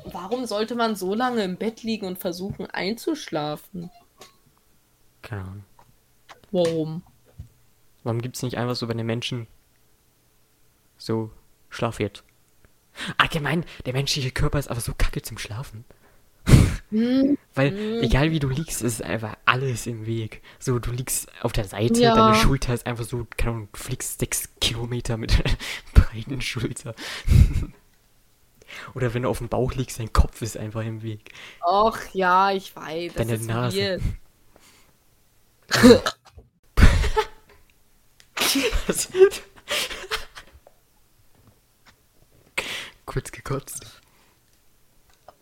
warum sollte man so lange im Bett liegen und versuchen einzuschlafen? Keine Ahnung. Warum? Warum gibt es nicht einfach so bei den Menschen so, schlaf jetzt? Allgemein, der menschliche Körper ist aber so kacke zum Schlafen. Hm. Weil, hm. egal wie du liegst, ist einfach alles im Weg. So, du liegst auf der Seite, ja. deine Schulter ist einfach so, keine Ahnung, du fliegst sechs Kilometer mit einer breiten Schulter. Oder wenn du auf dem Bauch liegst, dein Kopf ist einfach im Weg. Och, ja, ich weiß. Das Deine Nase. Kurz gekotzt.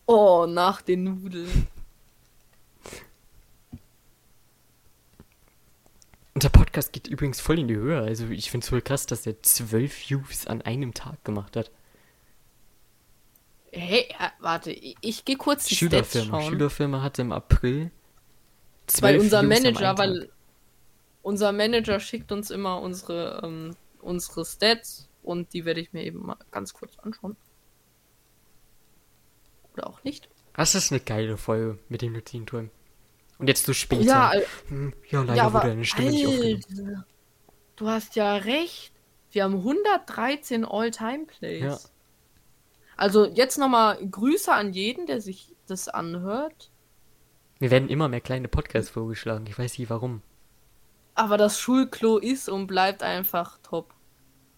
Oh, nach den Nudeln. Und der Podcast geht übrigens voll in die Höhe. Also ich finde es voll krass, dass er zwölf Views an einem Tag gemacht hat. Hey, warte, ich, ich gehe kurz die Stats Schülerfirma. schauen. Schülerfirma hatte im April weil 12 unser Manager, weil. Unser Manager schickt uns immer unsere, ähm, unsere Stats und die werde ich mir eben mal ganz kurz anschauen. Oder auch nicht. Das ist eine geile Folge mit dem Luzinturm. Und jetzt du später. Ja, äh, Hm, ja leider ja, wurde deine Stimme nicht aufgenommen. Du hast ja recht. Wir haben 113 All-Time-Plays. Ja. Also jetzt nochmal Grüße an jeden, der sich das anhört. Mir werden immer mehr kleine Podcasts vorgeschlagen. Ich weiß nicht warum. Aber das Schulklo ist und bleibt einfach top.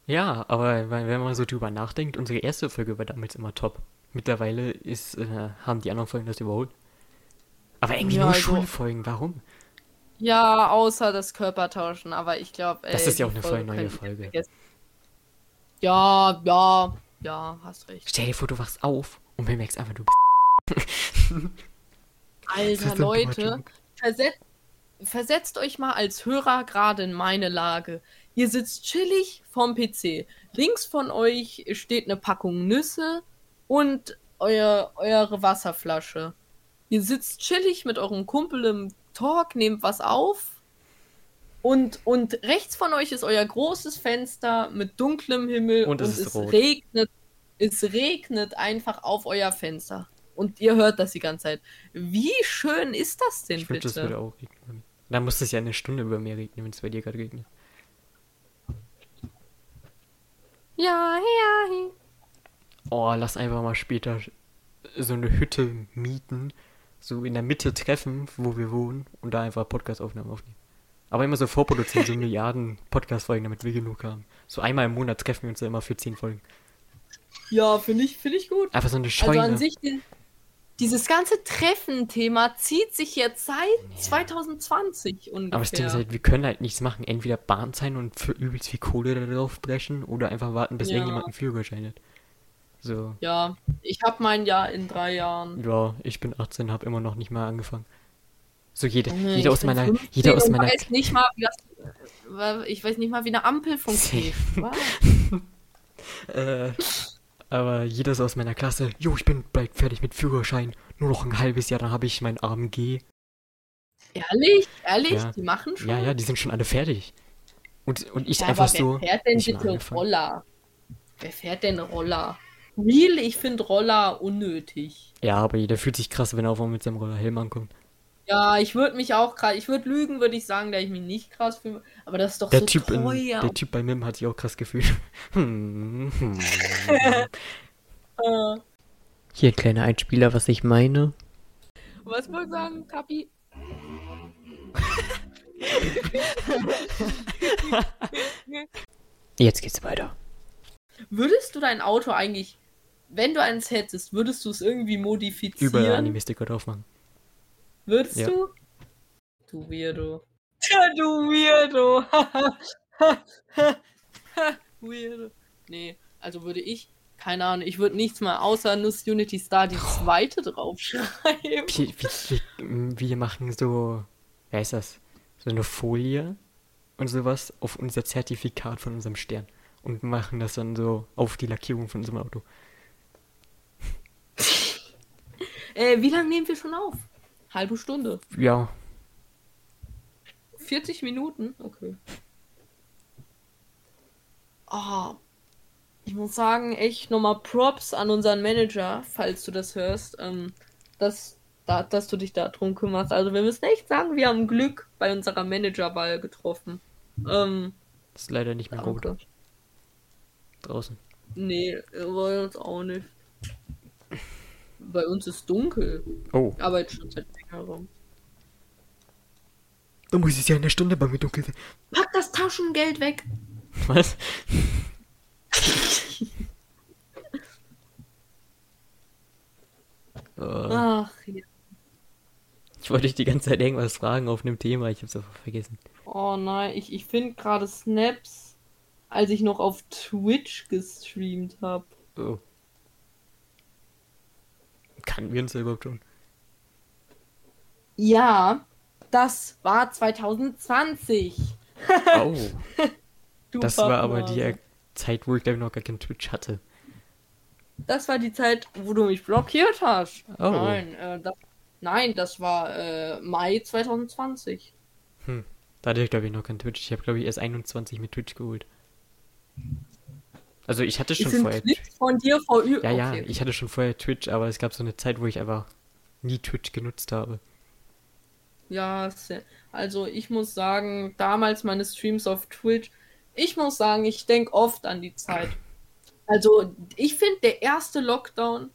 Ja, aber wenn man so drüber nachdenkt, unsere erste Folge war damals immer top. Mittlerweile ist, äh, haben die anderen Folgen das überholt. Aber irgendwie Ja, nur also- Schulfolgen, warum? Ja, außer das Körpertauschen, aber ich glaube. Das ist ja auch eine voll neue Folge. Ja, ja, ja, hast recht. Stell dir vor, du wachst auf und bemerkst einfach, du bist. Alter, Leute, versetzt, versetzt euch mal als Hörer gerade in meine Lage. Ihr sitzt chillig vorm PC. Links von euch steht eine Packung Nüsse und euer, eure Wasserflasche. Ihr sitzt chillig mit eurem Kumpel im Talk, nehmt was auf. Und, und rechts von euch ist euer großes Fenster mit dunklem Himmel Und es ist rot. regnet. Es regnet einfach auf euer Fenster. Und ihr hört das die ganze Zeit. Wie schön ist das denn Ich es bitte? würde auch regnen. Da muss es ja eine Stunde über mir regnen, wenn es bei dir gerade regnet. Ja, ja. Oh, lass einfach mal später so eine Hütte mieten, so in der Mitte treffen, wo wir wohnen und da einfach Podcast-Aufnahmen aufnehmen. Aber immer so vorproduzieren, so Milliarden Podcast-Folgen, damit wir genug haben. So einmal im Monat treffen wir uns da immer für zehn Folgen. Ja, finde ich, finde ich gut. Einfach so eine Also Scheune. an sich, die, dieses ganze Treffen-Thema zieht sich jetzt seit 2020 ungefähr. Aber das Ding ist halt, wir können halt nichts machen. Entweder Bahn sein und für übelst viel Kohle da drauf brechen oder einfach warten, bis Ja. irgendjemand einen Führerschein hat. So, Ja, ich habe mein Jahr in drei Jahren. ja, ich bin 18, habe immer noch nicht mal angefangen. So, jede, Junge, jeder ich aus meiner, 15 jeder aus meiner, Weiß nicht mal, wie das, ich weiß nicht mal, wie eine Ampel funktioniert. Was? äh, aber jeder so aus meiner Klasse, jo, ich bin bald fertig mit Führerschein. Nur noch ein halbes Jahr, dann habe ich mein AMG. Ehrlich? Ehrlich? Ja. Die machen schon? Ja, ja, die sind schon alle fertig. Und, und ich Ja, einfach wer so. fährt denn bitte. Roller? Wer fährt denn Roller? Real, ich finde Roller unnötig. Ja, aber jeder fühlt sich krass, wenn er auf einmal mit seinem Rollerhelm ankommt. Ja, ich würde mich auch krass, ich würde lügen, würde ich sagen, da ich mich nicht krass fühle. Aber das ist doch Der so Typ, in, teuer. der typ bei Mim hat sich auch krass gefühlt. Hm, hm. Äh, Hier ein kleiner Einspieler, was ich meine. was wohl sagen, Kapi? Jetzt geht's weiter. Würdest du dein Auto eigentlich, wenn du eins hättest, würdest du es irgendwie modifizieren? Überall Anime-Sticker drauf machen. Würdest Ja. du? Du Weirdo. Ja, du Weirdo. Weirdo. Nee, also würde ich, keine Ahnung, ich würde nichts mal außer Nuss Unity Star die zweite draufschreiben. Wir, wir, wir, machen so, wer ist das? So eine Folie und sowas auf unser Zertifikat von unserem Stern. Und machen das dann so auf die Lackierung von unserem Auto. Äh, wie lange nehmen wir schon auf? Halbe Stunde. Ja, 40 Minuten? Okay. Oh, ich muss sagen, echt nochmal Props an unseren Manager, falls du das hörst, ähm, dass, da, dass du dich da drum kümmerst. Also wir müssen echt sagen, wir haben Glück bei unserer Managerwahl getroffen. Ähm, ist leider nicht mehr danke. draußen. Nee, bei uns auch nicht. Bei uns ist dunkel. Oh, Ich arbeite schon seit längerem. da muss es ja in der Stunde bei mir dunkel sein. Pack das Taschengeld weg! Was? äh, Ach ja. ich wollte dich die ganze Zeit irgendwas fragen auf einem Thema, ich hab's einfach vergessen. Oh nein, ich, ich finde gerade Snaps, als ich noch auf Twitch gestreamt habe. Oh. Kannten wir uns da überhaupt schon? Ja, das war 2020. Oh, das war aber die Zeit, wo ich glaube ich noch gar keinen Twitch hatte. Das war die Zeit, wo du mich blockiert hast. Oh. Nein, äh, das, nein, das war äh, Mai 2020. Da hatte ich glaube ich noch keinen Twitch. Ich habe glaube ich erst 21 mit Twitch geholt. Also ich hatte schon vorher. Clip von dir vor Ü Ja, ja, okay. ich hatte schon vorher Twitch, aber es gab so eine Zeit, wo ich einfach nie Twitch genutzt habe. Ja, also ich muss sagen, damals meine Streams auf Twitch, ich muss sagen, ich denke oft an die Zeit. Also ich finde, der erste Lockdown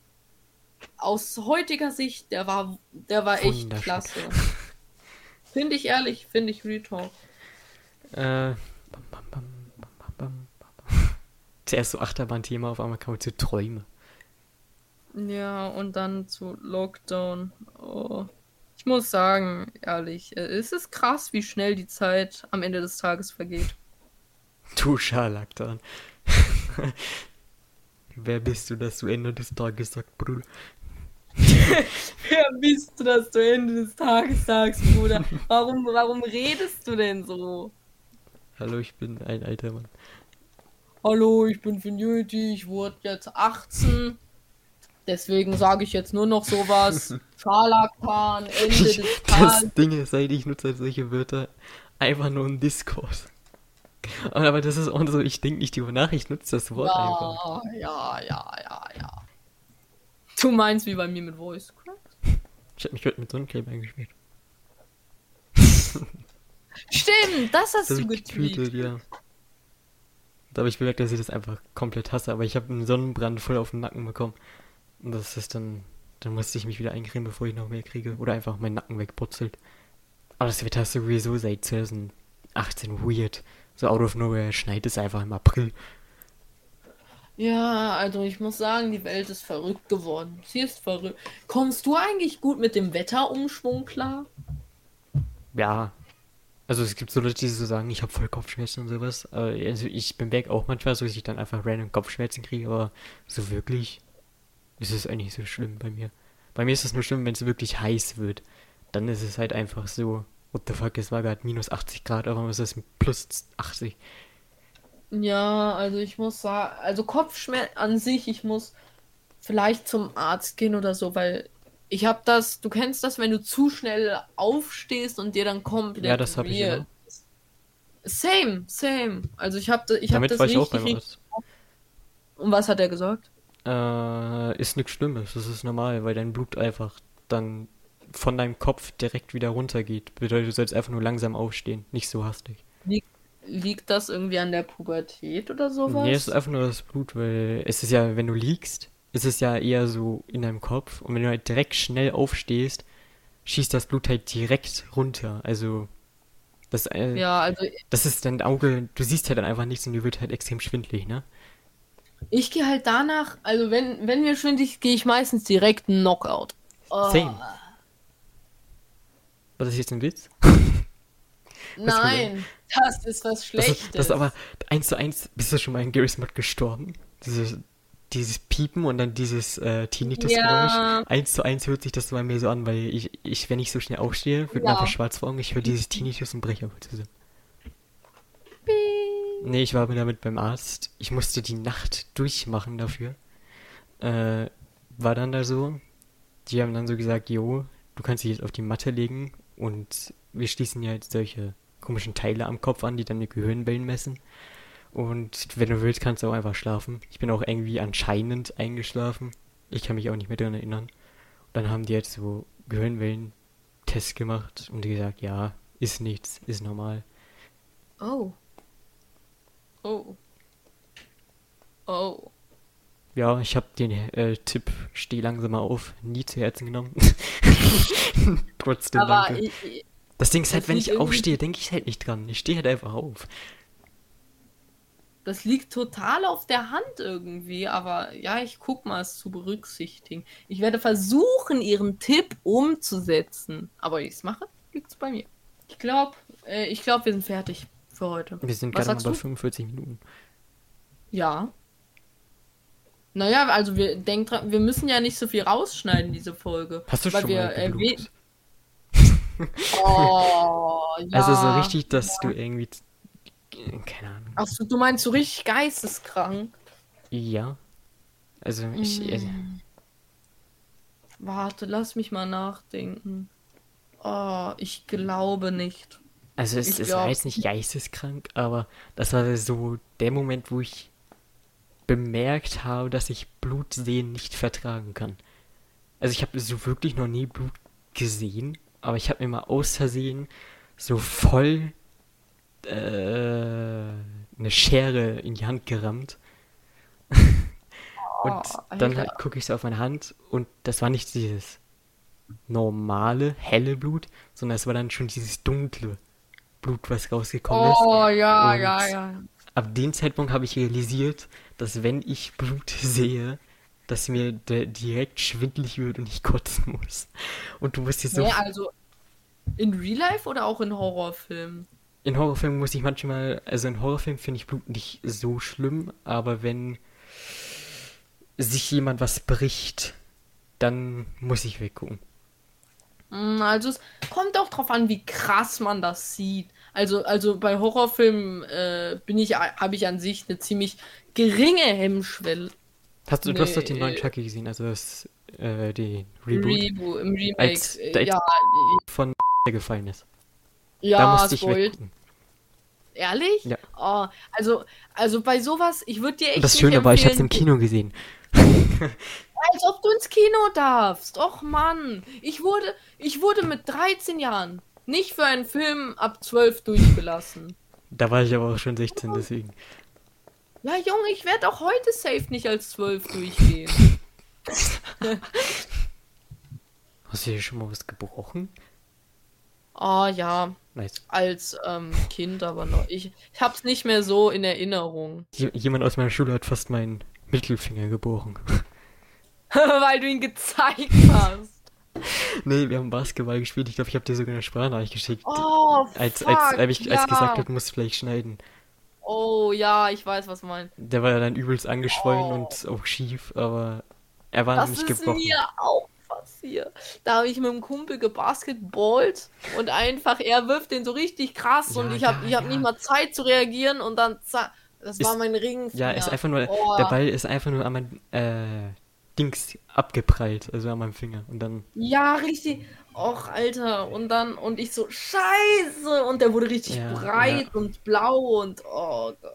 aus heutiger Sicht, der war, der war echt klasse. Finde ich ehrlich, finde ich Real Talk. Äh, bam, bam, bam. Zuerst so Achterbahn-Thema, auf einmal kam zu Träume. Ja, und dann zu Lockdown. Oh. Ich muss sagen, ehrlich, äh, es ist krass, wie schnell die Zeit am Ende des Tages vergeht. Du Scharlatan. Wer bist du, dass du Ende des Tages sagst, Bruder? Wer bist du, dass du Ende des Tages sagst, Bruder? Warum, warum redest du denn so? Hallo, ich bin ein alter Mann. Hallo, ich bin Finiti, ich wurde jetzt 18. Deswegen sage ich jetzt nur noch sowas. Scharlatan, Ende des Das Tages. Ding ist, seit ich nutze halt solche Wörter einfach nur im Discord. Aber das ist auch so, ich denke nicht drüber nach, ich nutze das Wort einfach. Ja, ja, ja, ja, ja. Du meinst wie bei mir mit Voice Crack? Ich hab mich heute mit Sonnencreme eingeschmiert. Stimmt, das hast Das du getweetet. getweetet, ja. Da habe ich bemerkt, dass ich das einfach komplett hasse, aber ich habe einen Sonnenbrand voll auf den Nacken bekommen. Und das ist dann, dann musste ich mich wieder eincremen, bevor ich noch mehr kriege. Oder einfach mein Nacken wegputzelt. Aber das Wetter ist sowieso seit 2018 weird. So out of nowhere schneit es einfach im April. Ja, also ich muss sagen, die Welt ist verrückt geworden. Sie ist verrückt. Kommst du eigentlich gut mit dem Wetterumschwung klar? Ja. Also es gibt so Leute, die so sagen, ich habe voll Kopfschmerzen und sowas. Also ich bemerke auch manchmal so, dass ich dann einfach random Kopfschmerzen kriege, aber so wirklich ist es eigentlich so schlimm bei mir. Bei mir ist es nur schlimm, wenn es wirklich heiß wird. Dann ist es halt einfach so, what the fuck, es war gerade minus 80 Grad, aber es ist plus 80. Ja, also ich muss sagen, also Kopfschmerz an sich, ich muss vielleicht zum Arzt gehen oder so, weil ich habe das, du kennst das, wenn du zu schnell aufstehst und dir dann komplett Ja, das hab ich immer. Same, same. Also ich habe ich hab Damit das war ich auch beim. Arzt. Und was hat er gesagt? Äh, ist nichts Schlimmes, das ist normal, weil dein Blut einfach dann von deinem Kopf direkt wieder runtergeht. Bedeutet, du sollst einfach nur langsam aufstehen, nicht so hastig. Liegt das irgendwie an der Pubertät oder sowas? Nee, es ist einfach nur das Blut, weil es ist ja, wenn du liegst, ist es ja eher so in deinem Kopf und wenn du halt direkt schnell aufstehst, schießt das Blut halt direkt runter. Also das, äh, Ja, also das ist dein Auge, du siehst halt dann einfach nichts und dir wird halt extrem schwindlig, ne? ich gehe halt danach, also wenn, wenn mir schwindig, gehe ich meistens direkt Knockout. Oh, Same. War das jetzt ein Witz? Nein, das ist was Das Schlechtes. ist, das ist aber eins zu eins, bist du schon mal in Garry's Mod gestorben? Dieses, dieses Piepen und dann dieses äh, Tinnitus-Geräusch. Ja. Eins zu eins hört sich das bei mir so an, weil ich, ich wenn ich so schnell aufstehe, wird mir Ja. einfach schwarz vor Augen, ich höre dieses Tinnitus und breche aber zusammen. Piep. Nee, ich war mir damit beim Arzt. Ich musste die Nacht durchmachen dafür. Äh, war dann da so. Die haben dann so gesagt, jo, du kannst dich jetzt auf die Matte legen und wir schließen ja jetzt solche komischen Teile am Kopf an, die dann die Gehirnwellen messen. Und wenn du willst, kannst du auch einfach schlafen. Ich bin auch irgendwie anscheinend eingeschlafen. Ich kann mich auch nicht mehr daran erinnern. Und dann haben die jetzt so Gehirnwellen-Tests gemacht und die gesagt, ja, ist nichts, ist normal. Oh. Oh. Oh. Ja, ich habe den äh, Tipp, steh langsam mal auf, nie zu Herzen genommen. Trotzdem Aber danke. ich, ich- das Ding ist halt, wenn ich irgendwie- aufstehe, denke ich halt nicht dran. Ich stehe halt einfach auf. Das liegt total auf der Hand irgendwie, aber ja, ich guck mal, es zu berücksichtigen. Ich werde versuchen, ihren Tipp umzusetzen. Aber ich es mache, liegt's bei mir. Ich glaube, äh, ich glaube, wir sind fertig für heute. Wir sind Was gerade mal bei du? 45 Minuten. Ja. Naja, also wir denk dran, wir müssen ja nicht so viel rausschneiden, diese Folge. Hast du weil schon wir mal erwähnen. Oh, ja. Also so richtig, dass du irgendwie. Keine Ahnung. Achso, du meinst so richtig geisteskrank? Ja. Also ich. Mm. Warte, lass mich mal nachdenken. Oh, ich glaube nicht. also es, Ich es war jetzt nicht geisteskrank, aber das war so der Moment, wo ich bemerkt habe, dass ich Blut sehen nicht vertragen kann. Also ich habe so wirklich noch nie Blut gesehen, aber ich habe mir mal aus Versehen so voll äh, eine Schere in die Hand gerammt. und Oh, dann Alter. halt gucke ich so auf meine Hand und das war nicht dieses normale, helle Blut, sondern es war dann schon dieses dunkle Blut, was rausgekommen ist. Oh, ja, Und- ja, ja. Ab dem Zeitpunkt habe ich realisiert, dass wenn ich Blut sehe, dass mir der direkt schwindelig wird und ich kotzen muss. Und du musst dir so Nee, also in Real Life oder auch in Horrorfilmen? In Horrorfilmen muss ich manchmal, also in Horrorfilmen finde ich Blut nicht so schlimm, aber wenn sich jemand was bricht, dann muss ich weggucken. Mm, Also es kommt auch drauf an, wie krass man das sieht. Also, also bei Horrorfilmen äh, bin ich, habe ich an sich eine ziemlich geringe Hemmschwelle. Hast du, du hast doch den Nee. neuen Chucky gesehen, also das, äh, den Reboot Rebo Im Remake. Als- äh, als- ja, von der gefallen ist. Da ja, musste ich weggucken. Ehrlich? Ja. Oh, also, also bei sowas, ich würde dir echt Und das Schöne war, ich habe es im Kino gesehen. Als ob du ins Kino darfst. Och Mann. Ich wurde, ich wurde mit 13 Jahren nicht für einen Film ab 12 durchgelassen. Da war ich aber auch schon 16, deswegen. Ja, Junge, ich werde auch heute safe nicht als 12 durchgehen. Hast du hier schon mal was gebrochen? Ah ja, Nice. als ähm, Kind, aber noch. Ich, ich hab's nicht mehr so in Erinnerung. Jemand aus meiner Schule hat fast meinen Mittelfinger gebrochen. Weil du ihn gezeigt hast. nee, wir haben Basketball gespielt. Ich glaube, ich habe dir sogar eine Sprachnachricht geschickt. Oh, als, fuck, als, als, ich, als ja. gesagt habe, du musst vielleicht schneiden. Oh ja, ich weiß, was du meinst. Der war dann übelst angeschwollen Oh. und auch schief, aber er war Das nicht ist gebrochen. mir auch passiert. Da habe ich mit dem Kumpel gebasketballt und einfach, er wirft den so richtig krass Ja, und ich habe ja, ich hab ja. nicht mal Zeit zu reagieren und dann das Ist- war mein Ring. Ja, ist einfach nur, Oh. der Ball ist einfach nur an mein äh, Dings abgeprallt, also an meinem Finger. Und dann, Ja, richtig. Och, Alter. Und dann, und ich so, Scheiße. Und der wurde richtig breit und blau und oh Gott.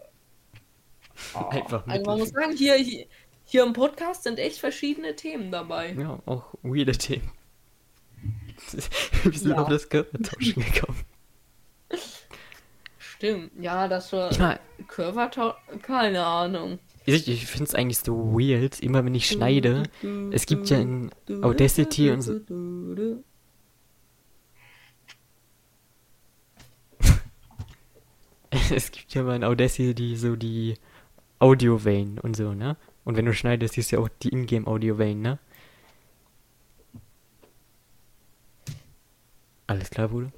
Oh. Einfach Also man muss sagen, hier, hier, hier im Podcast sind echt verschiedene Themen dabei. ja, auch weirde Themen. Wir sind Ja. auf das Körpertauschen gekommen. Stimmt. Ja, das war Ich meine, Körpertau... Keine Ahnung. ich, ich finde es eigentlich so weird, immer wenn ich schneide. Es gibt ja in Audacity und so. Es gibt ja mal in Audacity so die Audiowellen und so, ne? Und wenn du schneidest, siehst du ja auch die Ingame-Audiowellen, ne? Alles klar, Bruder?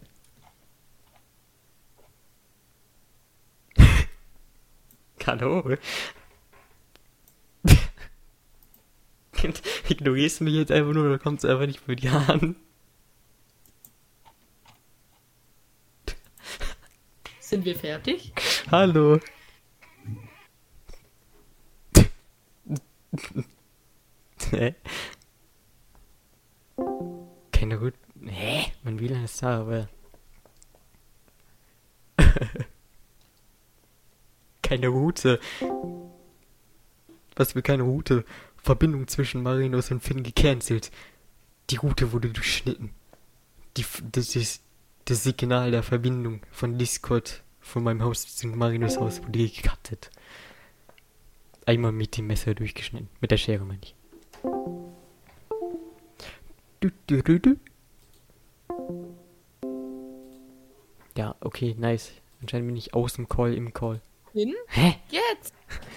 Hallo? Ignorierst du mich jetzt einfach nur oder kommst einfach nicht bei dir an? Sind wir fertig? Hallo. Hä? Keine Route. Hä? Mein WLAN ist da, aber. keine Route. Was für keine Route? Verbindung zwischen Marinus und Finn gecancelt. Die Route wurde durchschnitten. Die, das ist das Signal der Verbindung von Discord von meinem Haus zu Marinus Haus wurde gecuttet. Einmal mit dem Messer durchgeschnitten. Mit der Schere meine ich. Du, du, du, du. Ja, okay, nice. Anscheinend bin ich aus dem Call im Call. Hin? Hä? Jetzt!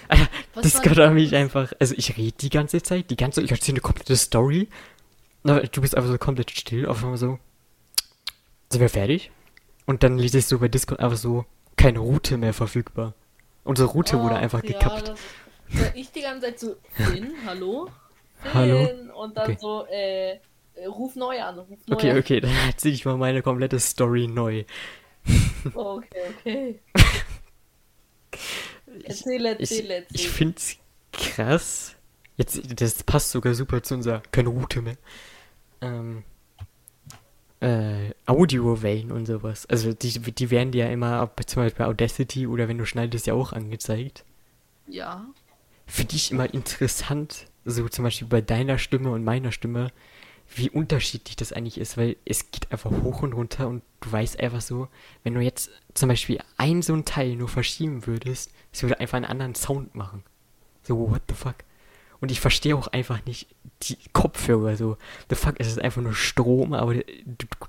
Alter, Was war hat mich einfach. Also ich rede die ganze Zeit, die ganze ich erzähle eine komplette Story. Aber du bist einfach so komplett still, auf einmal so. Sind wir fertig? Und dann lese ich so bei Discord einfach so, keine Route mehr verfügbar. Unsere Route wurde Ach, einfach ja, gekappt. Ich die ganze Zeit so, Finn, hallo? Finn, Hallo? Und dann Okay. so, äh, äh, ruf neu an, ruf neu Okay, an. okay, dann erzähle ich mal meine komplette Story neu. Okay, okay. Ich, Erzähl, erzähl, ich, erzähl. ich find's krass. Jetzt, das passt sogar super zu unserer, keine Route mehr. Ähm, äh, Audiowellen und sowas. Also die, die werden dir ja immer, zum Beispiel bei Audacity oder wenn du schneidest, ja auch angezeigt. ja. Finde ich immer interessant, so zum Beispiel bei deiner Stimme und meiner Stimme, wie unterschiedlich das eigentlich ist, weil es geht einfach hoch und runter und du weißt einfach so, wenn du jetzt zum Beispiel ein so ein Teil nur verschieben würdest, es würde einfach einen anderen Sound machen. So, what the fuck? Und ich verstehe auch einfach nicht die Kopfhörer so. The fuck, es ist einfach nur Strom, aber du,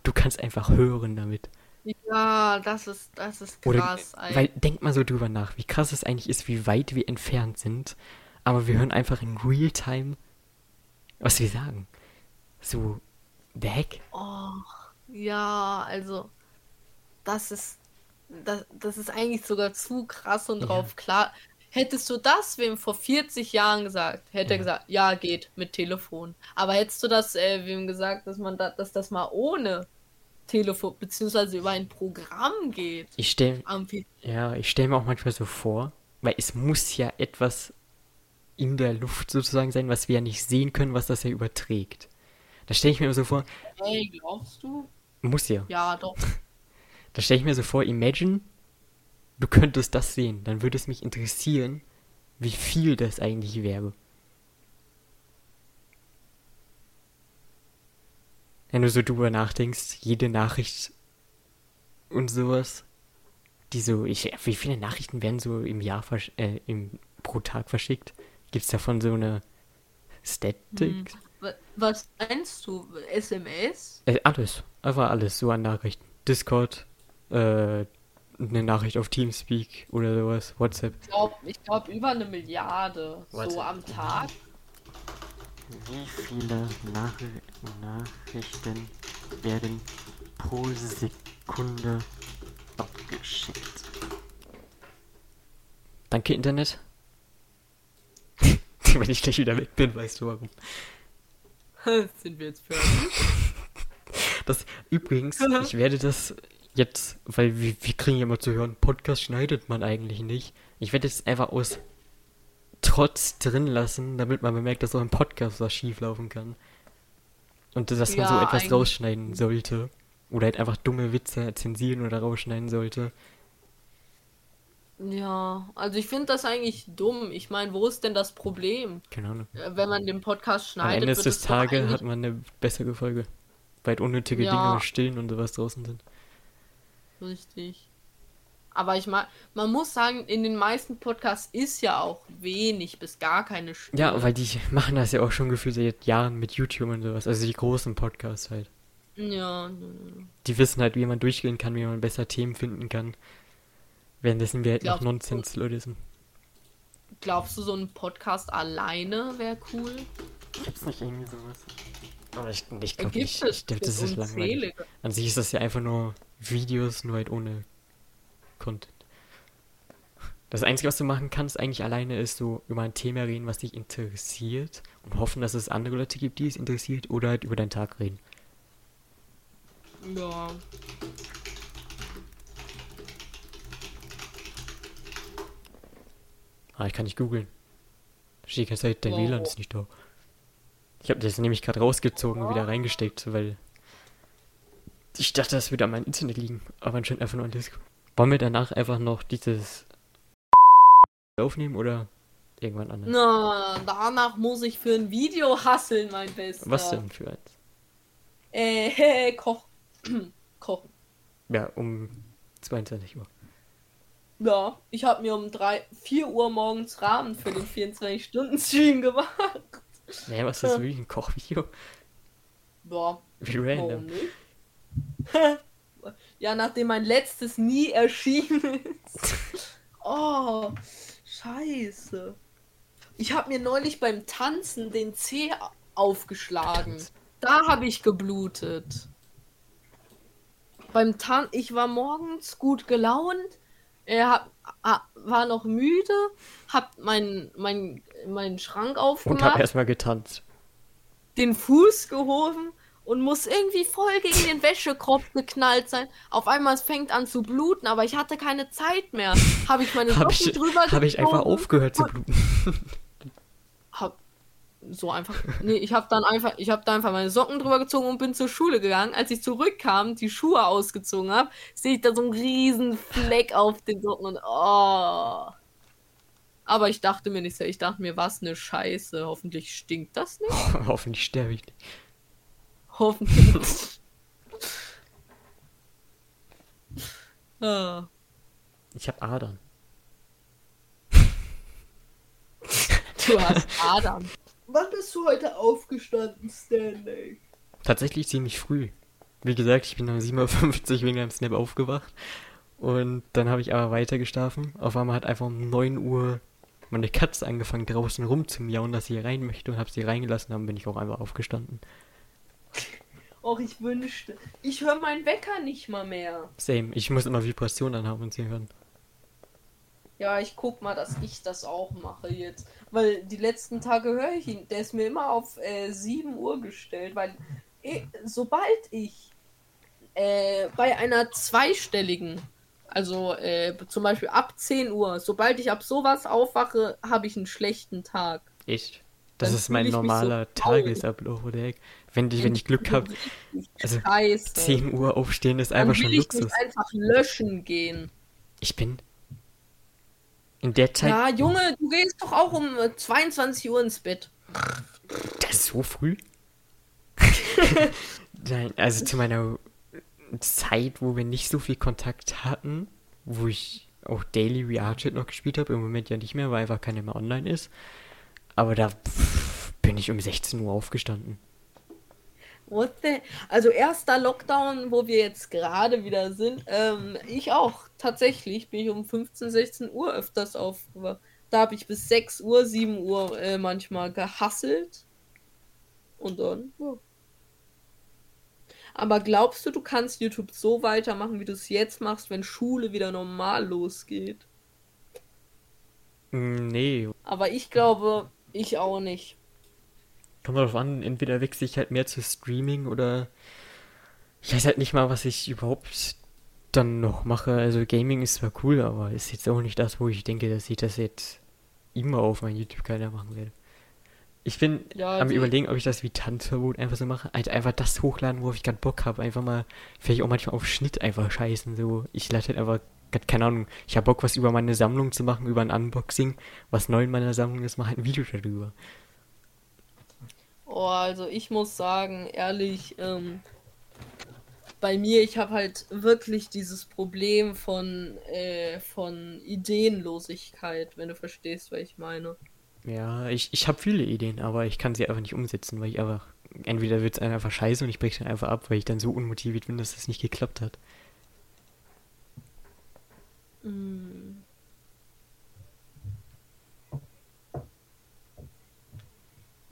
du kannst einfach hören damit. Ja, das ist, das ist Oder, krass, ey. weil, denk mal so drüber nach, wie krass es eigentlich ist, wie weit wir entfernt sind, aber wir hören einfach in Realtime, was wir sagen. So, the heck? Oh, ja, also, das ist, das, das ist eigentlich sogar zu krass und Ja. drauf klar. Hättest du das wem vor 40 Jahren gesagt, hätte er Ja. gesagt, ja, geht mit Telefon. Aber hättest du das äh, wem gesagt, dass man da, dass das mal ohne Telefon, beziehungsweise über ein Programm geht? Ich stell, Am PC. ja, ich stell mir auch manchmal so vor, weil es muss ja etwas in der Luft sozusagen sein, was wir ja nicht sehen können, was das ja überträgt. Da stelle ich mir so vor, Hey, glaubst du? muss ja. Ja, doch. Da stelle ich mir so vor, imagine, du könntest das sehen. Dann würde es mich interessieren, wie viel das eigentlich wäre. Wenn du so drüber nachdenkst, jede Nachricht und sowas, die so, ich, wie viele Nachrichten werden so im Jahr, versch äh, im, pro Tag verschickt? Gibt's davon so eine Statik? Hm. Wa- Was meinst du? SMS? Äh, alles. Einfach alles, so an Nachrichten. Discord, äh, eine Nachricht auf Teamspeak oder sowas, WhatsApp. Ich glaube, ich glaub, über eine Milliarde. Warte. So am Tag. Wie viele Nach Nachrichten werden pro Sekunde abgeschickt? Danke, Internet. Wenn ich gleich wieder weg bin, weißt du warum. Sind wir jetzt fertig? Das, übrigens, ich werde das jetzt, weil wir, wir kriegen ja immer zu hören, Podcast schneidet man eigentlich nicht. Ich werde es einfach aus Trotz drin lassen, damit man bemerkt, dass auch im Podcast was schief laufen kann. Und dass man so Ja, etwas eigentlich- rausschneiden sollte. Oder halt einfach dumme Witze zensieren oder rausschneiden sollte. Ja, also ich finde das eigentlich dumm. Ich meine, wo ist denn das Problem? Keine Ahnung. Äh, Wenn man den Podcast Am schneidet, Ende wird des Tages eigentlich- hat man eine bessere Folge. Weil unnötige Ja. Dinge Stillen und sowas draußen sind. Richtig. Aber ich meine, man muss sagen, in den meisten Podcasts ist ja auch wenig bis gar keine Stimme. Ja, weil die machen das ja auch schon gefühlt seit Jahren mit YouTube und sowas. Also die großen Podcasts halt. Ja, Die wissen halt, wie man durchgehen kann, wie man besser Themen finden kann. Währenddessen wir halt noch Nonsens-Leute sind. glaubst du, so ein Podcast alleine wäre cool? Gibt's nicht irgendwie sowas? Aber ich, ich glaube nicht. Ich glaube, das ist langweilig. An sich ist das ja einfach nur Videos, nur halt ohne Content. Das Einzige, was du machen kannst, eigentlich alleine, ist so über ein Thema reden, was dich interessiert und hoffen, dass es andere Leute gibt, die es interessiert, oder halt über deinen Tag reden. Ja. Ah, ich kann nicht googeln. Da steht die ganze Zeit, dein Wow. WLAN ist nicht da. Ich habe das nämlich gerade rausgezogen und wieder reingesteckt, weil ich dachte, das würde an meinem Internet liegen. Aber anscheinend einfach nur an Discord. Wollen wir danach einfach noch dieses aufnehmen oder irgendwann anders? Na, danach muss ich für ein Video hasseln, mein Bester. Was denn für eins? Äh, Koch. Kochen. Ja, um 22 Uhr. Ja, ich habe mir um 3, 4 Uhr morgens Rahmen für den 24-Stunden-Stream gemacht. Naja, was ist das wirklich ein Kochvideo? Ja, Wie warum random. ja, nachdem mein letztes nie erschienen ist. Oh, scheiße. Ich habe mir neulich beim Tanzen den Zeh aufgeschlagen. Da habe ich geblutet. Beim Tan ich war morgens gut gelaunt. Er war noch müde, hab meinen mein, mein Schrank Und aufgemacht, hab erstmal getanzt. den Fuß gehoben und muss irgendwie voll gegen den Wäschekorb geknallt sein. Auf einmal es fängt an zu bluten, aber ich hatte keine Zeit mehr. Habe ich meine Hab Socken ich, drüber hab ich einfach aufgehört zu bluten. hab so einfach nee ich habe dann einfach ich habe da einfach meine Socken drüber gezogen und bin zur Schule gegangen als ich zurückkam die Schuhe ausgezogen habe sehe ich da so einen riesen Fleck auf den Socken und oh aber ich dachte mir nicht so ich dachte mir was eine Scheiße hoffentlich stinkt das nicht Hoffentlich sterbe ich nicht. Hoffentlich ah. Ich hab Adern. du hast Adam wann bist du heute aufgestanden Stanley Tatsächlich ziemlich früh. Wie gesagt, ich bin um 7.50 Uhr wegen einem Snap aufgewacht. Und dann habe ich aber weiter geschlafen. Auf einmal hat einfach um 9 Uhr meine Katze angefangen draußen rumzumiauen, dass sie rein möchte und habe sie reingelassen. Dann bin ich auch einfach aufgestanden. Och, ich wünschte. Ich höre meinen Wecker nicht mal mehr. Same. Ich muss immer Vibrationen anhaben und sie hören. Ja, ich guck mal, dass ich das auch mache jetzt. Weil die letzten Tage höre ich ihn. Der ist mir immer auf äh, 7 Uhr gestellt. Weil eh, sobald ich äh, bei einer zweistelligen, also äh, zum Beispiel ab 10 Uhr, sobald ich ab sowas aufwache, habe ich einen schlechten Tag. Echt? Das Dann ist mein ich so normaler traurig. Tagesablauf, oder? Wenn ich, wenn ich Glück habe, also Scheiße. 10 Uhr aufstehen ist Dann einfach will schon ich Luxus. nicht einfach löschen gehen. Ich bin in der Zeit. Ja, Junge, du gehst doch auch um äh, 22 Uhr ins Bett. Das ist so früh? Nein, also zu meiner Zeit, wo wir nicht so viel Kontakt hatten, wo ich auch Daily Rearchet noch gespielt habe, im Moment ja nicht mehr, weil einfach keiner mehr online ist. Aber da bin ich um 16 Uhr aufgestanden. What the? Also erster Lockdown, wo wir jetzt gerade wieder sind. Ähm, ich auch. Tatsächlich bin ich um 15, 16 Uhr öfters aufgewacht. Da habe ich bis 6 Uhr, 7 Uhr äh, manchmal gehasselt. Und dann, ja. Aber glaubst du, du kannst YouTube so weitermachen, wie du es jetzt machst, wenn Schule wieder normal losgeht? Mm, Nee, Aber ich glaube, ich auch nicht. Kommt darauf an, entweder wechsle ich halt mehr zu Streaming oder ich weiß halt nicht mal, was ich überhaupt dann noch mache. Also Gaming ist zwar cool, aber ist jetzt auch nicht das, wo ich denke, dass ich das jetzt immer auf meinem YouTube-Kanal machen werde. Ich bin Ja, am überlegen, ob ich das wie Tanzverbot einfach so mache. Halt einfach das hochladen, worauf ich gerade Bock habe. Einfach mal, vielleicht auch manchmal auf Schnitt einfach scheißen. So, ich lade halt einfach, grad keine Ahnung, ich habe Bock, was über meine Sammlung zu machen, über ein Unboxing, was neu in meiner Sammlung ist, mach halt ein Video darüber. Oh, also ich muss sagen, ehrlich, ähm, bei mir, ich habe halt wirklich dieses Problem von, äh, von Ideenlosigkeit, wenn du verstehst, was ich meine. Ja, ich, ich habe viele Ideen, aber ich kann sie einfach nicht umsetzen, weil ich einfach, entweder wird es einfach scheiße und ich breche dann einfach ab, weil ich dann so unmotiviert bin, dass das nicht geklappt hat. Mm.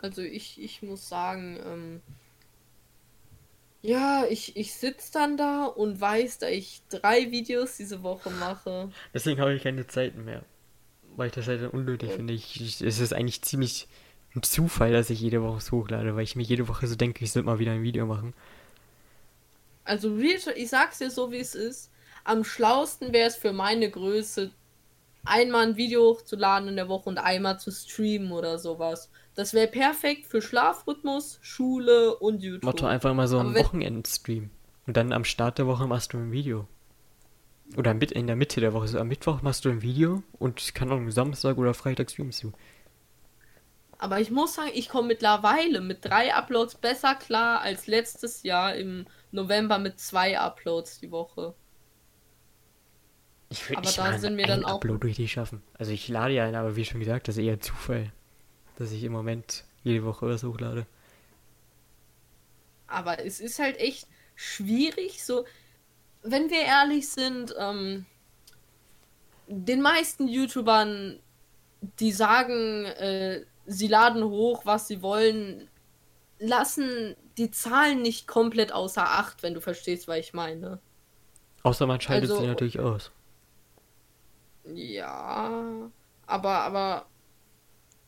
Also ich, ich muss sagen, ähm, ja, ich, ich sitze dann da und weiß, da ich drei Videos diese Woche mache. Deswegen habe ich keine Zeit mehr. Weil ich das halt unnötig Ja. finde. Ich, ich, es ist eigentlich ziemlich ein Zufall, dass ich jede Woche was hochlade, weil ich mir jede Woche so denke, ich sollte mal wieder ein Video machen. Also ich sag's dir so, wie es ist. Am schlausten wäre es für meine Größe, einmal ein Video hochzuladen in der Woche und einmal zu streamen oder sowas. Das wäre perfekt für Schlafrhythmus, Schule und YouTube. Motto einfach mal so einen Wochenendstream. Und dann am Start der Woche machst du ein Video. Oder in der Mitte der Woche. So am Mittwoch machst du ein Video und keine Ahnung, Samstag oder Freitag streamst du. Aber ich muss sagen, ich komme mittlerweile mit drei Uploads besser klar als letztes Jahr im November mit zwei Uploads die Woche. Ich würde Aber nicht da sind wir dann auch- Upload richtig schaffen. Also ich lade ja ein, aber wie schon gesagt, das ist eher Zufall, dass ich im Moment jede Woche was hochlade. Aber es ist halt echt schwierig, so, wenn wir ehrlich sind, ähm, den meisten YouTubern, die sagen, äh, sie laden hoch, was sie wollen, lassen die Zahlen nicht komplett außer Acht, wenn du verstehst, was ich meine. Außer man schaltet Also- sie natürlich aus. Ja, aber, aber.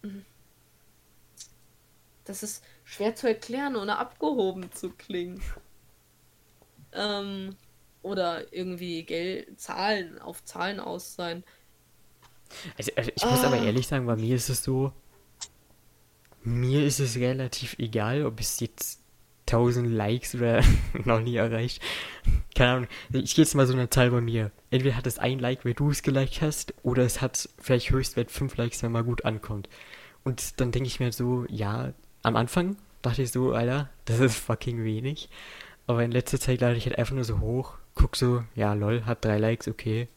hm. Das ist schwer zu erklären, ohne abgehoben zu klingen. Ähm, oder irgendwie Geld, Zahlen, auf Zahlen aus sein. Also, also ich muss aber Ah. ehrlich sagen, bei mir ist es so, mir ist es relativ egal, ob es jetzt 1000 Likes oder noch nie erreicht. Keine Ahnung. Ich gehe jetzt mal so eine Zahl bei mir. Entweder hat es ein Like, weil du es geliked hast, oder es hat vielleicht Höchstwert 5 Likes, wenn mal gut ankommt. Und dann denke ich mir so, ja, am Anfang dachte ich so, Alter, das ist fucking wenig. Aber in letzter Zeit lade ich halt einfach nur so hoch, guck so, ja, lol, hat drei Likes, okay.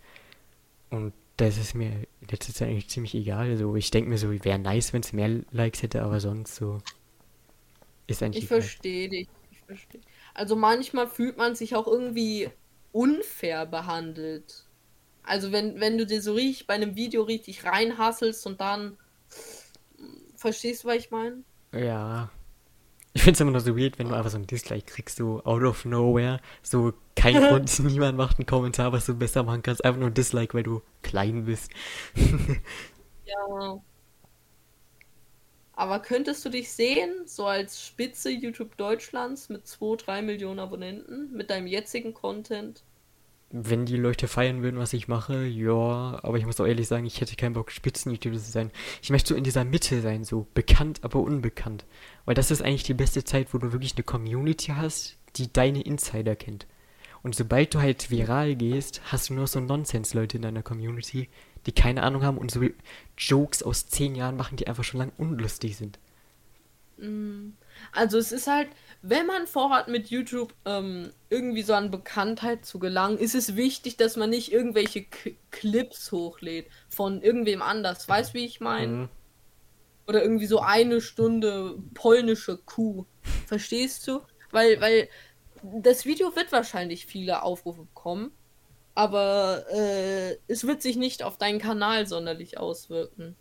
Und das ist mir in letzter Zeit eigentlich ziemlich egal. Also ich denke mir so, wäre nice, wenn es mehr Likes hätte, aber sonst so ist eigentlich Ich verstehe dich. Ich verstehe. Also manchmal fühlt man sich auch irgendwie unfair behandelt. Also wenn, wenn du dir so richtig bei einem Video richtig reinhasselst und dann. Verstehst du, was ich meine? Ja. Ich finde es immer noch so weird, wenn du einfach so ein Dislike kriegst, so out of nowhere. So kein Grund, niemand macht einen Kommentar, was du besser machen kannst. Einfach nur ein Dislike, weil du klein bist. Ja. Aber könntest du dich sehen, so als Spitze YouTube Deutschlands mit 2, 3 Millionen Abonnenten, mit deinem jetzigen Content? Wenn die Leute feiern würden, was ich mache, ja, aber ich muss auch ehrlich sagen, ich hätte keinen Bock, Spitzen-YouTuber zu sein. Ich möchte so in dieser Mitte sein, so bekannt, aber unbekannt. Weil das ist eigentlich die beste Zeit, wo du wirklich eine Community hast, die deine Insider kennt. Und sobald du halt viral gehst, hast du nur so Nonsens-Leute in deiner Community, die keine Ahnung haben und so Jokes aus zehn Jahren machen, die einfach schon lang unlustig sind. Also es ist halt, wenn man vorhat mit YouTube ähm, irgendwie so an Bekanntheit zu gelangen, ist es wichtig, dass man nicht irgendwelche K Clips hochlädt von irgendwem anders. Weißt wie ich meine? Mhm. Oder irgendwie so eine Stunde polnische Kuh. Verstehst du? Weil, weil das Video wird wahrscheinlich viele Aufrufe bekommen, aber äh, es wird sich nicht auf deinen Kanal sonderlich auswirken.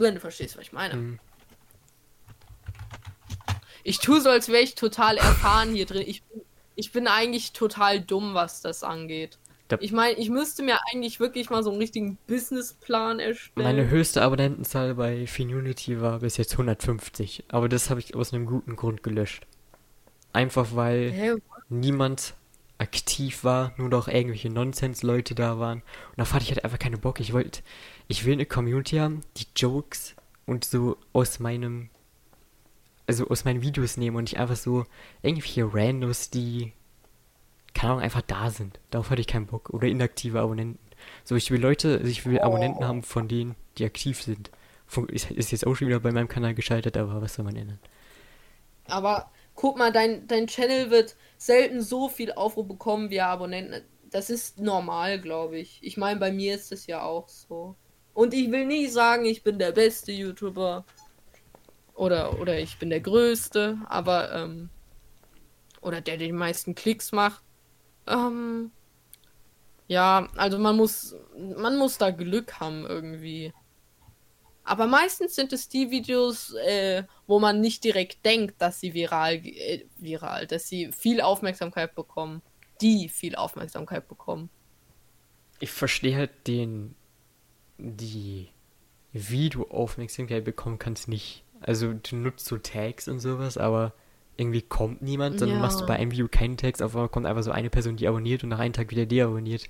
Wenn du verstehst, was ich meine. Mhm. Ich tue so, als wäre ich total erfahren hier drin. Ich, bin- ich bin eigentlich total dumm, was das angeht. Da- Ich meine, ich müsste mir eigentlich wirklich mal so einen richtigen Businessplan erstellen. Meine höchste Abonnentenzahl bei Finunity war bis jetzt 150, aber das habe ich aus einem guten Grund gelöscht. Einfach weil Hä? niemand aktiv war, nur noch irgendwelche Nonsens-Leute da waren. Und da hatte ich halt einfach keine Bock. Ich wollte, ich will eine Community haben, die Jokes und so aus meinem, also aus meinen Videos nehmen und nicht einfach so irgendwelche Randos, die, keine Ahnung, einfach da sind. Darauf hatte ich keinen Bock. Oder inaktive Abonnenten. So, ich will Leute, also ich will Abonnenten haben von denen, die aktiv sind. Ist jetzt auch schon wieder bei meinem Kanal gescheitert, aber was soll man ändern? Aber guck mal, dein, dein Channel wird selten so viel Aufruhr bekommen wie Abonnenten. Das ist normal, glaube ich. Ich meine, bei mir ist es ja auch so. Und ich will nicht sagen, ich bin der beste YouTuber oder, oder ich bin der größte, aber ähm, oder der, der die meisten Klicks macht. Ähm, ja, also man muss man muss da Glück haben irgendwie. Aber meistens sind es die Videos, äh, wo man nicht direkt denkt, dass sie viral, äh, viral, dass sie viel Aufmerksamkeit bekommen. Die viel Aufmerksamkeit bekommen. Ich verstehe halt den, die, wie du Aufmerksamkeit bekommen kannst, nicht. Also du nutzt so Tags und sowas, aber irgendwie kommt niemand, dann Ja. machst du bei einem Video keinen Tags, auf einmal kommt einfach so eine Person, die abonniert und nach einem Tag wieder deabonniert.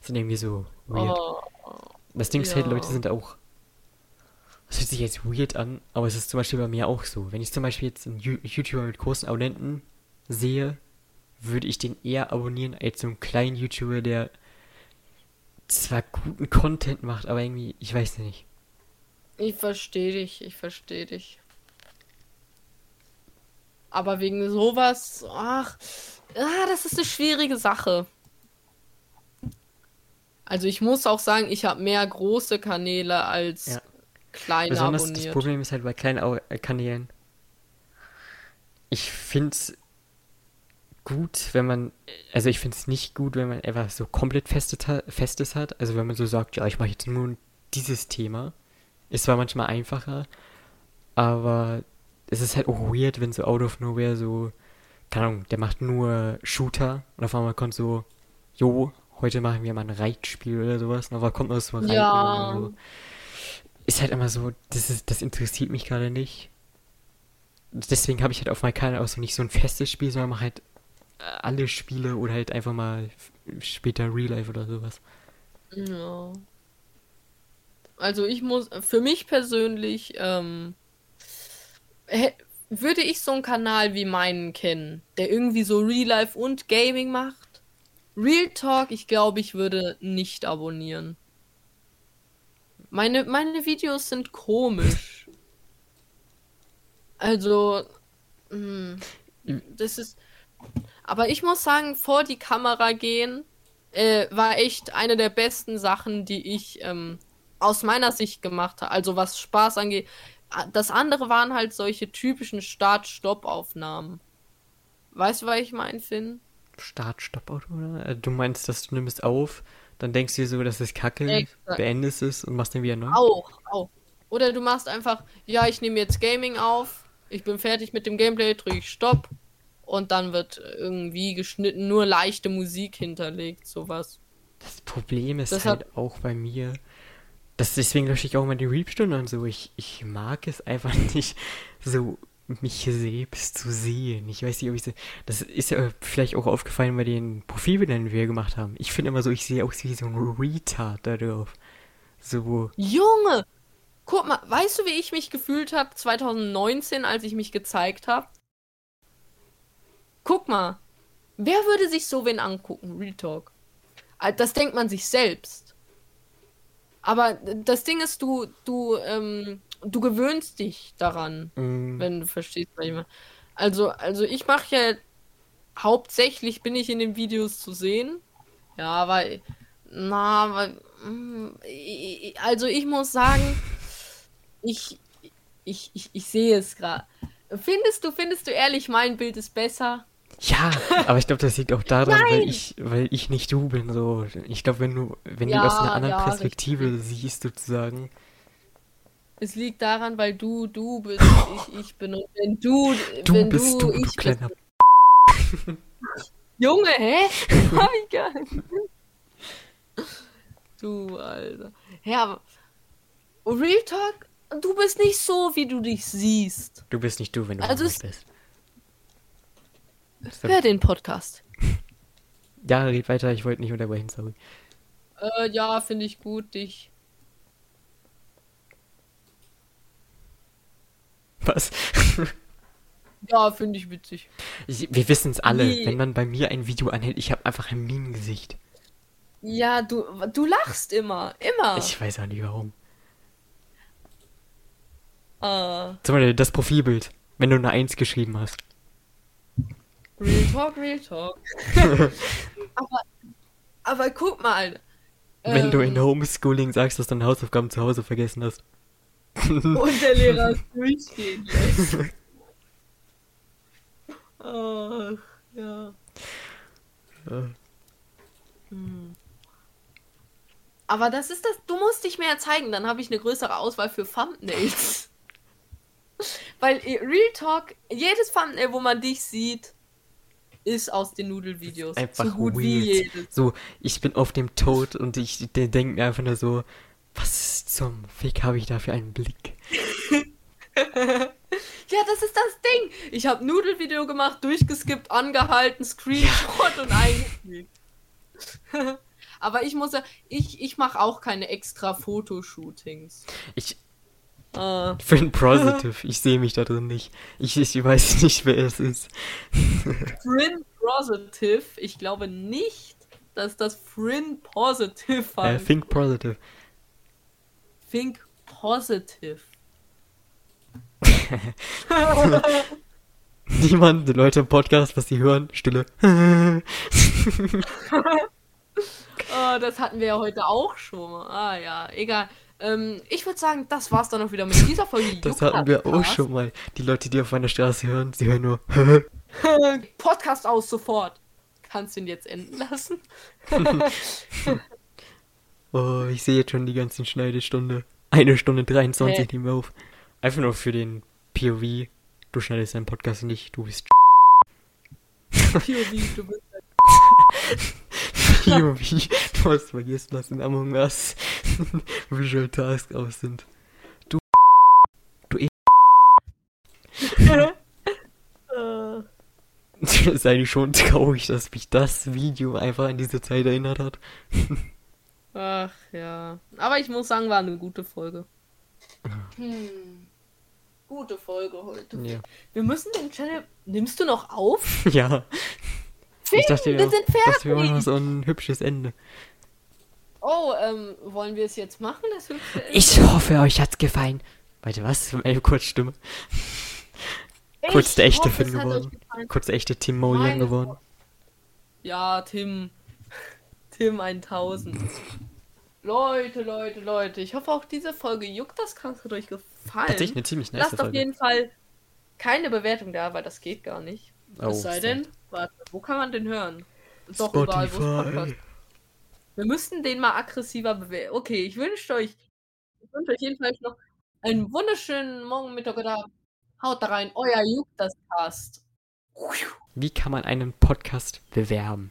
Das ist irgendwie so weird. Oh, Das Ding ist halt, ja. Leute sind auch. Das hört sich jetzt weird an, aber es ist zum Beispiel bei mir auch so. Wenn ich zum Beispiel jetzt einen YouTuber mit großen Abonnenten sehe, würde ich den eher abonnieren als so einen kleinen YouTuber, der zwar guten Content macht, aber irgendwie, ich weiß nicht. ich verstehe dich, ich verstehe dich. Aber wegen sowas, ach, ah, das ist eine schwierige Sache. Also ich muss auch sagen, ich habe mehr große Kanäle als Ja. Kleine Besonders das abonniert. Problem ist halt bei kleinen äh, Kanälen. Ich finde es gut, wenn man, also ich finde es nicht gut, wenn man einfach so komplett festes, festes hat. Also wenn man so sagt, ja, ich mache jetzt nur dieses Thema. Ist zwar manchmal einfacher, aber es ist halt auch weird, wenn so out of nowhere so, keine Ahnung, der macht nur Shooter und auf einmal kommt so, jo, heute machen wir mal ein Reitspiel oder sowas, aber kommt aus dem Reiten Ja. oder so. Ist halt immer so, das ist, das interessiert mich gerade nicht. Deswegen habe ich halt auf meinem Kanal auch so nicht so ein festes Spiel, sondern mache halt äh, alle Spiele oder halt einfach mal später Real Life oder sowas. Ja. Also ich muss, für mich persönlich, ähm, würde ich so einen Kanal wie meinen kennen, der irgendwie so Real Life und Gaming macht. Real Talk, ich glaube, ich würde nicht abonnieren. Meine, meine Videos sind komisch. Also, mh, das ist. Aber ich muss sagen, vor die Kamera gehen äh, war echt eine der besten Sachen, die ich ähm, aus meiner Sicht gemacht habe. Also was Spaß angeht. Das andere waren halt solche typischen Start-Stopp-Aufnahmen. Weißt du, was ich meine, Finn? Start, Stopp, oder? Äh, Du meinst, dass du nimmst auf, dann denkst du dir so, das ist kacke, Exakt. beendest es und machst dann wieder neu. Auch, auch. Oder du machst einfach, ja, ich nehme jetzt Gaming auf, ich bin fertig mit dem Gameplay, drücke ich Stopp und dann wird irgendwie geschnitten, nur leichte Musik hinterlegt, sowas. Das Problem ist Deshalb- halt auch bei mir, das, deswegen lösche ich auch mal die Reap-Stunde und so. Ich, ich mag es einfach nicht, so mich selbst zu sehen. Ich weiß nicht, ob ich so, das ist ja vielleicht auch aufgefallen bei den Profilbildern, die wir gemacht haben. Ich finde immer so, ich sehe aus wie so ein Retard da drauf. So, Junge! Guck mal, weißt du, wie ich mich gefühlt habe 2019, als ich mich gezeigt habe? Guck mal, wer würde sich so wen angucken? Real Talk. Ah, Das denkt man sich selbst. Aber das Ding ist, du, du, ähm, du gewöhnst dich daran, mm, wenn du verstehst, was ich meine. Also, also ich mache ja hauptsächlich bin ich in den Videos zu sehen. Ja, weil, na, weil, mm, also ich muss sagen, ich, ich, ich, ich sehe es gerade. Findest du, findest du ehrlich, mein Bild ist besser? ja, aber ich glaube, das liegt auch daran, weil ich, weil ich nicht du bin. So, ich glaube, wenn du, wenn du Ja, aus einer anderen ja, Perspektive siehst, sozusagen, Es liegt daran, weil du, du bist, ich, ich bin und wenn du, du wenn bist du, du ich kleiner bin. Junge, hä? Hab ich gar nicht. Du, Alter. Ja, aber Real Talk, du bist nicht so, wie du dich siehst. Du bist nicht du, wenn du Also es- bist. Hör den Podcast. Ja, red weiter, ich wollte nicht unterbrechen, sorry. Äh, ja, finde ich gut, dich. Was? Ja, finde ich witzig. Ich, wir wissen es alle, Nee. wenn man bei mir ein Video anhält, ich habe einfach ein Minengesicht. Ja, du, du lachst immer, immer. Ich weiß auch nicht warum. Äh, Zum Beispiel das Profilbild, wenn du eine Eins geschrieben hast. Real Talk, Real Talk. aber, aber guck mal. Wenn du in ähm, Homeschooling sagst, dass du deine Hausaufgaben zu Hause vergessen hast. Und der Lehrer es durchgehen lässt. Ach, ja. Äh, Hm. Aber das ist das, du musst dich mehr zeigen, dann habe ich eine größere Auswahl für Thumbnails. Weil Real Talk, jedes Thumbnail, wo man dich sieht, ist aus den Nudelvideos. Einfach so gut wie weird. jedes. So, ich bin auf dem Tod und ich denke mir einfach nur so, was zum Fick habe ich da für einen Blick? Ja, das ist das Ding. Ich habe Nudelvideo gemacht, durchgeskippt, angehalten, Screenshot und eingefügt. Aber ich muss ja, ich, ich mache auch keine extra Fotoshootings. Ich Äh, bin positive, ich sehe mich da drin nicht. Ich, ich weiß nicht, wer es ist. Frin Positive, ich glaube nicht, dass das Frin Positive Äh, heißt. think positive. Think Positive. Niemand, die Leute im Podcast, was sie hören, Stille. Oh, das hatten wir ja heute auch schon mal. Ah ja, egal. Ähm, ich würde sagen, das war's dann auch wieder mit dieser Folge. Das hatten wir auch schon mal. Die Leute, die auf meiner Straße hören, sie hören nur. Podcast aus sofort. Kannst du ihn jetzt enden lassen? Oh, ich sehe jetzt schon die ganzen Schneidestunde. Eine Stunde 23 Hä? nehmen wir auf. Einfach nur für den POV. Du schneidest deinen Podcast nicht, du bist. POV, du bist wie, du hast vergessen, was in Among Us Visual Tasks aus sind. Du. Du eh. Das ist eigentlich schon traurig, dass mich das Video einfach an diese Zeit erinnert hat. Ach ja. Aber ich muss sagen, war eine gute Folge. Hm. Gute Folge heute. Ja. Wir müssen den Channel. Nimmst du noch auf? Ja. Ich dachte, wir wir, sind das wäre noch fertig. so ein hübsches Ende. Oh, ähm, wollen wir es jetzt machen? Das hübsche Ende? Ich hoffe, euch hat's gefallen. Warte, was? Eine Kurzstimme. kurz der echte Finn geworden. Kurz der echte Tim Meine geworden. Ja, Tim. Tim 1000. Leute, Leute, Leute. Ich hoffe auch diese Folge juckt das Kranke hat euch gefallen. Tatsächlich eine ziemlich nice Lasst auf Folge. jeden Fall keine Bewertung da, weil das geht gar nicht. Oh, es sei denn, warte, wo kann man den hören? Doch überall, wo es Podcast Spotify. Wir müssten den mal aggressiver bewerten. Okay, ich wünsche euch, ich wünsche euch jedenfalls noch einen wunderschönen Morgen, Mittag oder Abend. Haut da rein, euer Juck das Cast. Wie kann man einen Podcast bewerben?